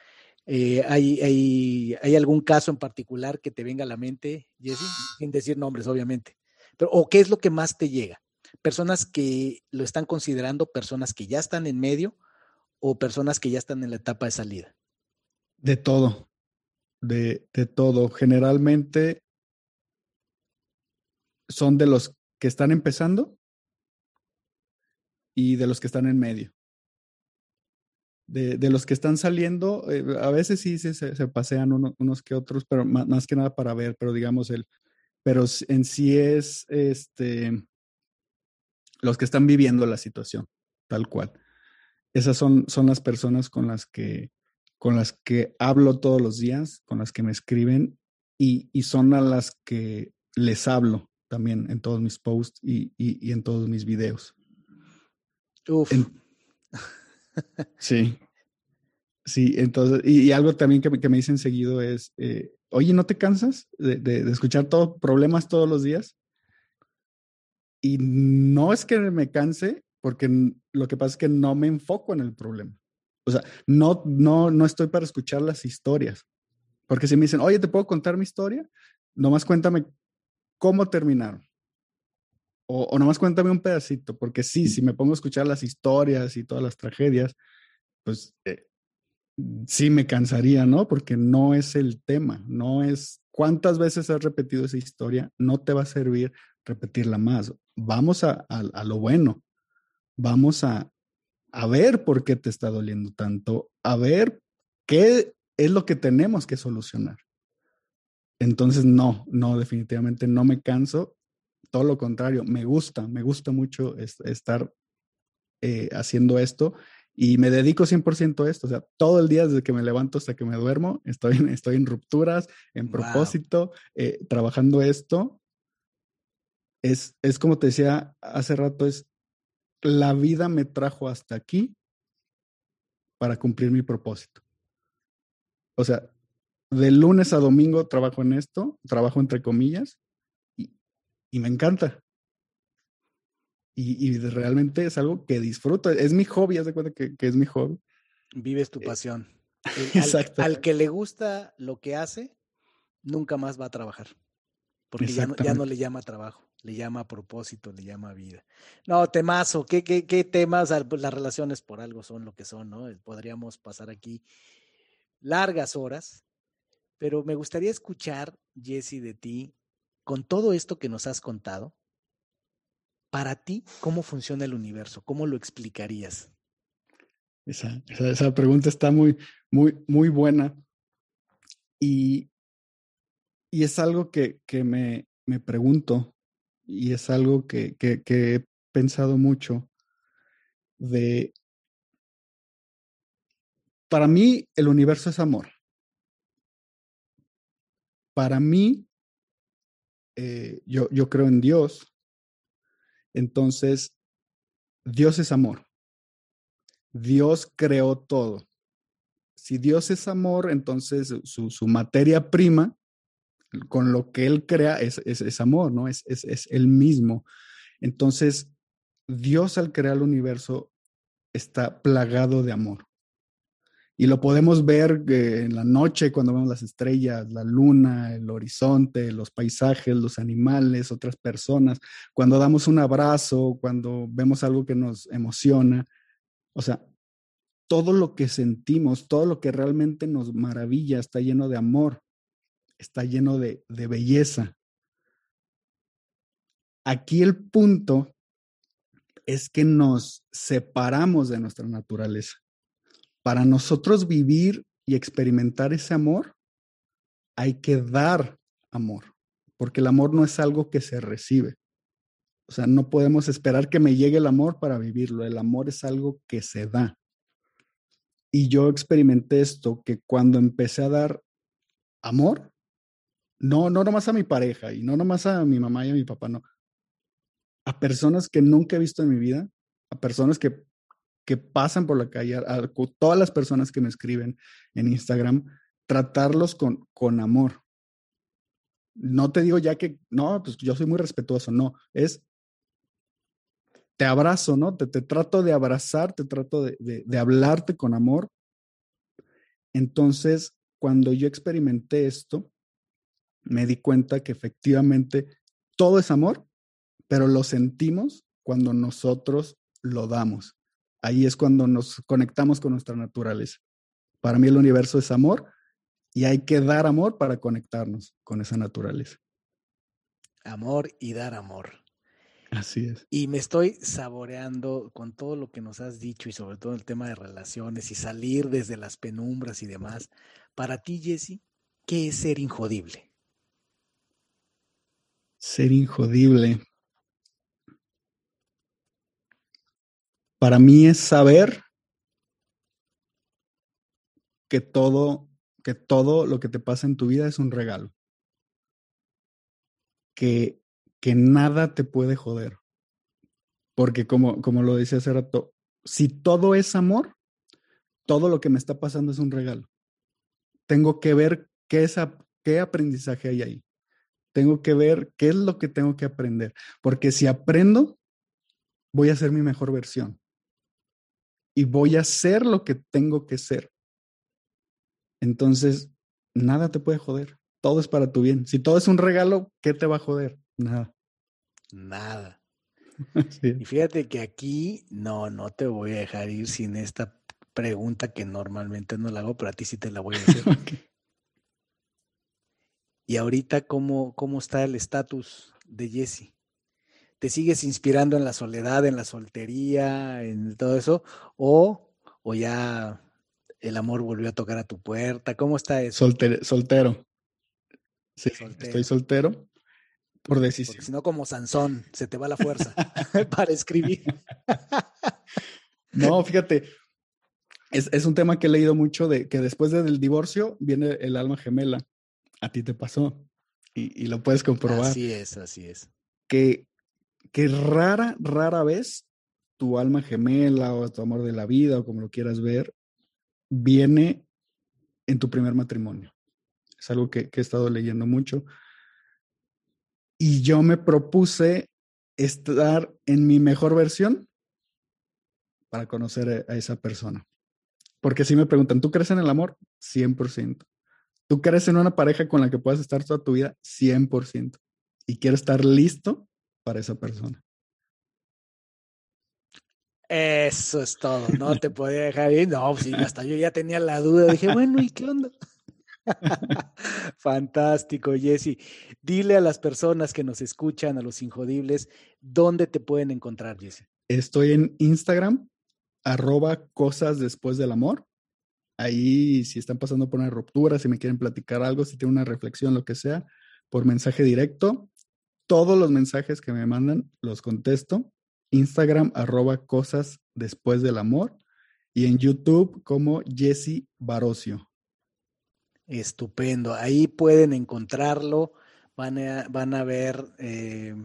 Eh, ¿hay, hay, hay, algún caso en particular que te venga a la mente, Jesse? Sin decir nombres, obviamente. Pero, ¿O qué es lo que más te llega? ¿Personas que lo están considerando, personas que ya están en medio o personas que ya están en la etapa de salida? De todo, de, de todo. Generalmente son de los que están empezando y de los que están en medio. De, los que están saliendo, eh, a veces sí se, se pasean unos que otros, pero más, que nada para ver, pero digamos el, pero en sí es este, los que están viviendo la situación, tal cual. Esas son, son las personas con las que, con las que hablo todos los días, con las que me escriben y, y son a las que les hablo también en todos mis posts y, y, en todos mis videos. Uf. sí. Sí, entonces, y, algo también que, que, me dicen seguido es, eh, oye, ¿no te cansas de, de, escuchar todos problemas todos los días? Y no es que me canse, porque lo que pasa es que no me enfoco en el problema. O sea, no, no, no estoy para escuchar las historias. Porque si me dicen, oye, ¿te puedo contar mi historia? Nomás cuéntame cómo terminaron. O, o, nomás cuéntame un pedacito, porque sí, si me pongo a escuchar las historias y todas las tragedias, pues eh, sí me cansaría, ¿no? Porque no es el tema, no es cuántas veces has repetido esa historia, no te va a servir repetirla más. Vamos a, a lo bueno, vamos a, a ver por qué te está doliendo tanto, a ver qué es lo que tenemos que solucionar. Entonces, no, no, definitivamente no me canso. Todo lo contrario, me gusta, me gusta mucho estar eh, haciendo esto y me dedico 100% a esto. O sea, todo el día desde que me levanto hasta que me duermo, estoy, en, estoy en rupturas, en propósito, eh, trabajando esto. Es, es como te decía hace rato, es la vida me trajo hasta aquí para cumplir mi propósito. O sea, de lunes a domingo trabajo en esto, trabajo entre comillas, y, y me encanta. Y, y, realmente es algo que disfruto. Es mi hobby, haz de cuenta que, que es mi hobby. Vives tu eh, pasión. Exacto. Al, que le gusta lo que hace, nunca más va a trabajar. Porque ya no, ya no, le llama trabajo, le llama propósito, le llama vida. No, temazo, ¿qué, qué, qué temas? Pues las relaciones por algo son lo que son, ¿no? Podríamos pasar aquí largas horas pero me gustaría escuchar, Jesse, de ti, con todo esto que nos has contado, para ti, ¿cómo funciona el universo? ¿Cómo lo explicarías? Esa, esa, pregunta está muy, muy, muy buena. Y, y es algo que, que me, me, pregunto y es algo que, que, he pensado mucho de para mí el universo es amor. Para mí, eh, yo, yo creo en Dios. Entonces, Dios es amor. Dios creó todo. Si Dios es amor, entonces su, materia prima, con lo que Él crea, es, es, amor, ¿no? Es, es, es Él mismo. Entonces, Dios al crear el universo está plagado de amor. Y lo podemos ver eh, en la noche cuando vemos las estrellas, la luna, el horizonte, los paisajes, los animales, otras personas, cuando damos un abrazo, cuando vemos algo que nos emociona. O sea, todo lo que sentimos, todo lo que realmente nos maravilla está lleno de amor, está lleno de, de belleza. Aquí el punto es que nos separamos de nuestra naturaleza. Para nosotros vivir y experimentar ese amor, hay que dar amor, porque el amor no es algo que se recibe. O sea, no podemos esperar que me llegue el amor para vivirlo. El amor es algo que se da. Y yo experimenté esto, que cuando empecé a dar amor, no, no nomás a mi pareja y no nomás a mi mamá y a mi papá, no, a personas que nunca he visto en mi vida, a personas que, que pasan por la calle, a, todas las personas que me escriben en Instagram, tratarlos con, con amor. No te digo ya que, no, pues yo soy muy respetuoso, no, es, te abrazo, ¿no? Te, te trato de abrazar, te trato de, de hablarte con amor. Entonces, cuando yo experimenté esto, me di cuenta que efectivamente todo es amor pero lo sentimos cuando nosotros lo damos. Ahí es cuando nos conectamos con nuestra naturaleza. Para mí el universo es amor y hay que dar amor para conectarnos con esa naturaleza. Amor y dar amor. Así es. Y me estoy saboreando con todo lo que nos has dicho y sobre todo el tema de relaciones y salir desde las penumbras y demás. Para ti, Jesse, ¿qué es ser injodible? Ser injodible. Para mí es saber que todo, que todo lo que te pasa en tu vida es un regalo. Que, que nada te puede joder. Porque como, como lo decía hace rato, si todo es amor, todo lo que me está pasando es un regalo. Tengo que ver qué, es, qué aprendizaje hay ahí. Tengo que ver qué es lo que tengo que aprender. Porque si aprendo, voy a ser mi mejor versión y voy a hacer lo que tengo que ser. Entonces, nada te puede joder. Todo es para tu bien. Si todo es un regalo, ¿qué te va a joder? Nada. Nada. Y fíjate que aquí no, no te voy a dejar ir sin esta pregunta que normalmente no la hago, pero a ti sí te la voy a hacer. Y ahorita, ¿cómo, cómo está el estatus de Jesse? te sigues inspirando en la soledad, en la soltería, en todo eso, o, o ya el amor volvió a tocar a tu puerta? ¿Cómo está eso? soltero. Sí, estoy soltero por decisión. si no, como Sansón, se te va la fuerza para escribir. no, fíjate, es, un tema que he leído mucho de que después del divorcio viene el alma gemela. A ti te pasó y, y lo puedes comprobar. Así es, así es. Que que rara, rara vez tu alma gemela o tu amor de la vida o como lo quieras ver, viene en tu primer matrimonio. Es algo que, he estado leyendo mucho. Y yo me propuse estar en mi mejor versión para conocer a esa persona. Porque si me preguntan, ¿tú crees en el amor? 100%. ¿Tú crees en una pareja con la que puedas estar toda tu vida? 100%. Y quiero estar listo para esa persona. Eso es todo, no te podía dejar ir. No, sí, hasta yo ya tenía la duda. Dije, bueno, ¿y qué onda? Fantástico, Jesse. Dile a las personas que nos escuchan, a los injodibles, ¿dónde te pueden encontrar, Jesse? Estoy en Instagram, arroba cosas después del amor. Ahí, si están pasando por una ruptura, si me quieren platicar algo, si tienen una reflexión, lo que sea, por mensaje directo, todos los mensajes que me mandan los contesto. Instagram arroba cosas después del amor. y en YouTube como Jesse Barocio. Estupendo. Ahí pueden encontrarlo. Van a, van a ver eh,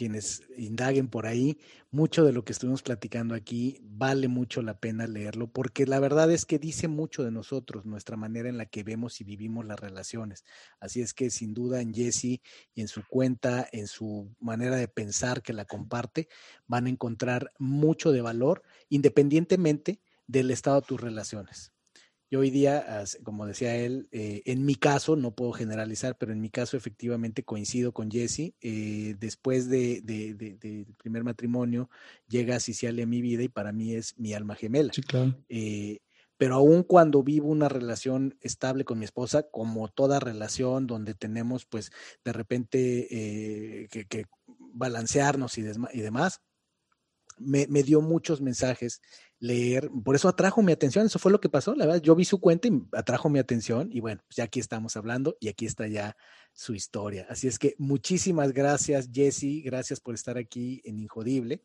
quienes indaguen por ahí, mucho de lo que estuvimos platicando aquí vale mucho la pena leerlo, porque la verdad es que dice mucho de nosotros, nuestra manera en la que vemos y vivimos las relaciones. Así es que sin duda en Jesse y en su cuenta, en su manera de pensar que la comparte, van a encontrar mucho de valor, independientemente del estado de tus relaciones. Yo hoy día, como decía él, eh, en mi caso, no puedo generalizar, pero en mi caso efectivamente coincido con Jesse. Eh, después del de, primer matrimonio, llega Cicilia a mi vida y para mí es mi alma gemela. Sí, claro. Eh, pero aún cuando vivo una relación estable con mi esposa, como toda relación donde tenemos pues de repente que, balancearnos y, y demás, me, me, dio muchos mensajes leer, por eso atrajo mi atención, eso fue lo que pasó, la verdad, yo vi su cuenta y atrajo mi atención y bueno, pues ya aquí estamos hablando y aquí está ya su historia. Así es que muchísimas gracias Jesse, gracias por estar aquí en Injodible.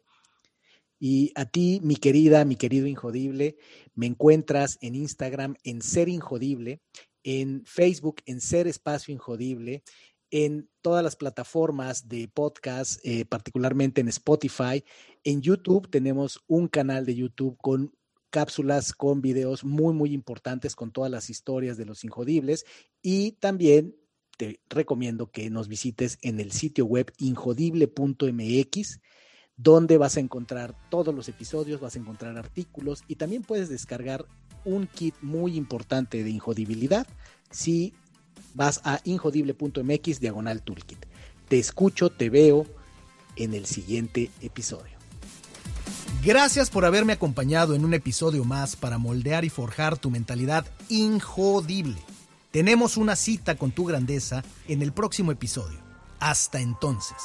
Y a ti, mi querida, mi querido Injodible, me encuentras en Instagram en Ser Injodible, en Facebook en Ser Espacio Injodible, en todas las plataformas de podcast, eh, particularmente en Spotify. En YouTube tenemos un canal de YouTube con cápsulas, con videos muy, muy importantes, con todas las historias de los injodibles. Y también te recomiendo que nos visites en el sitio web injodible.mx donde vas a encontrar todos los episodios, vas a encontrar artículos y también puedes descargar un kit muy importante de injodibilidad si vas a injodible.mx diagonal toolkit. Te escucho, te veo en el siguiente episodio. Gracias por haberme acompañado en un episodio más para moldear y forjar tu mentalidad injodible. Tenemos una cita con tu grandeza en el próximo episodio. Hasta entonces.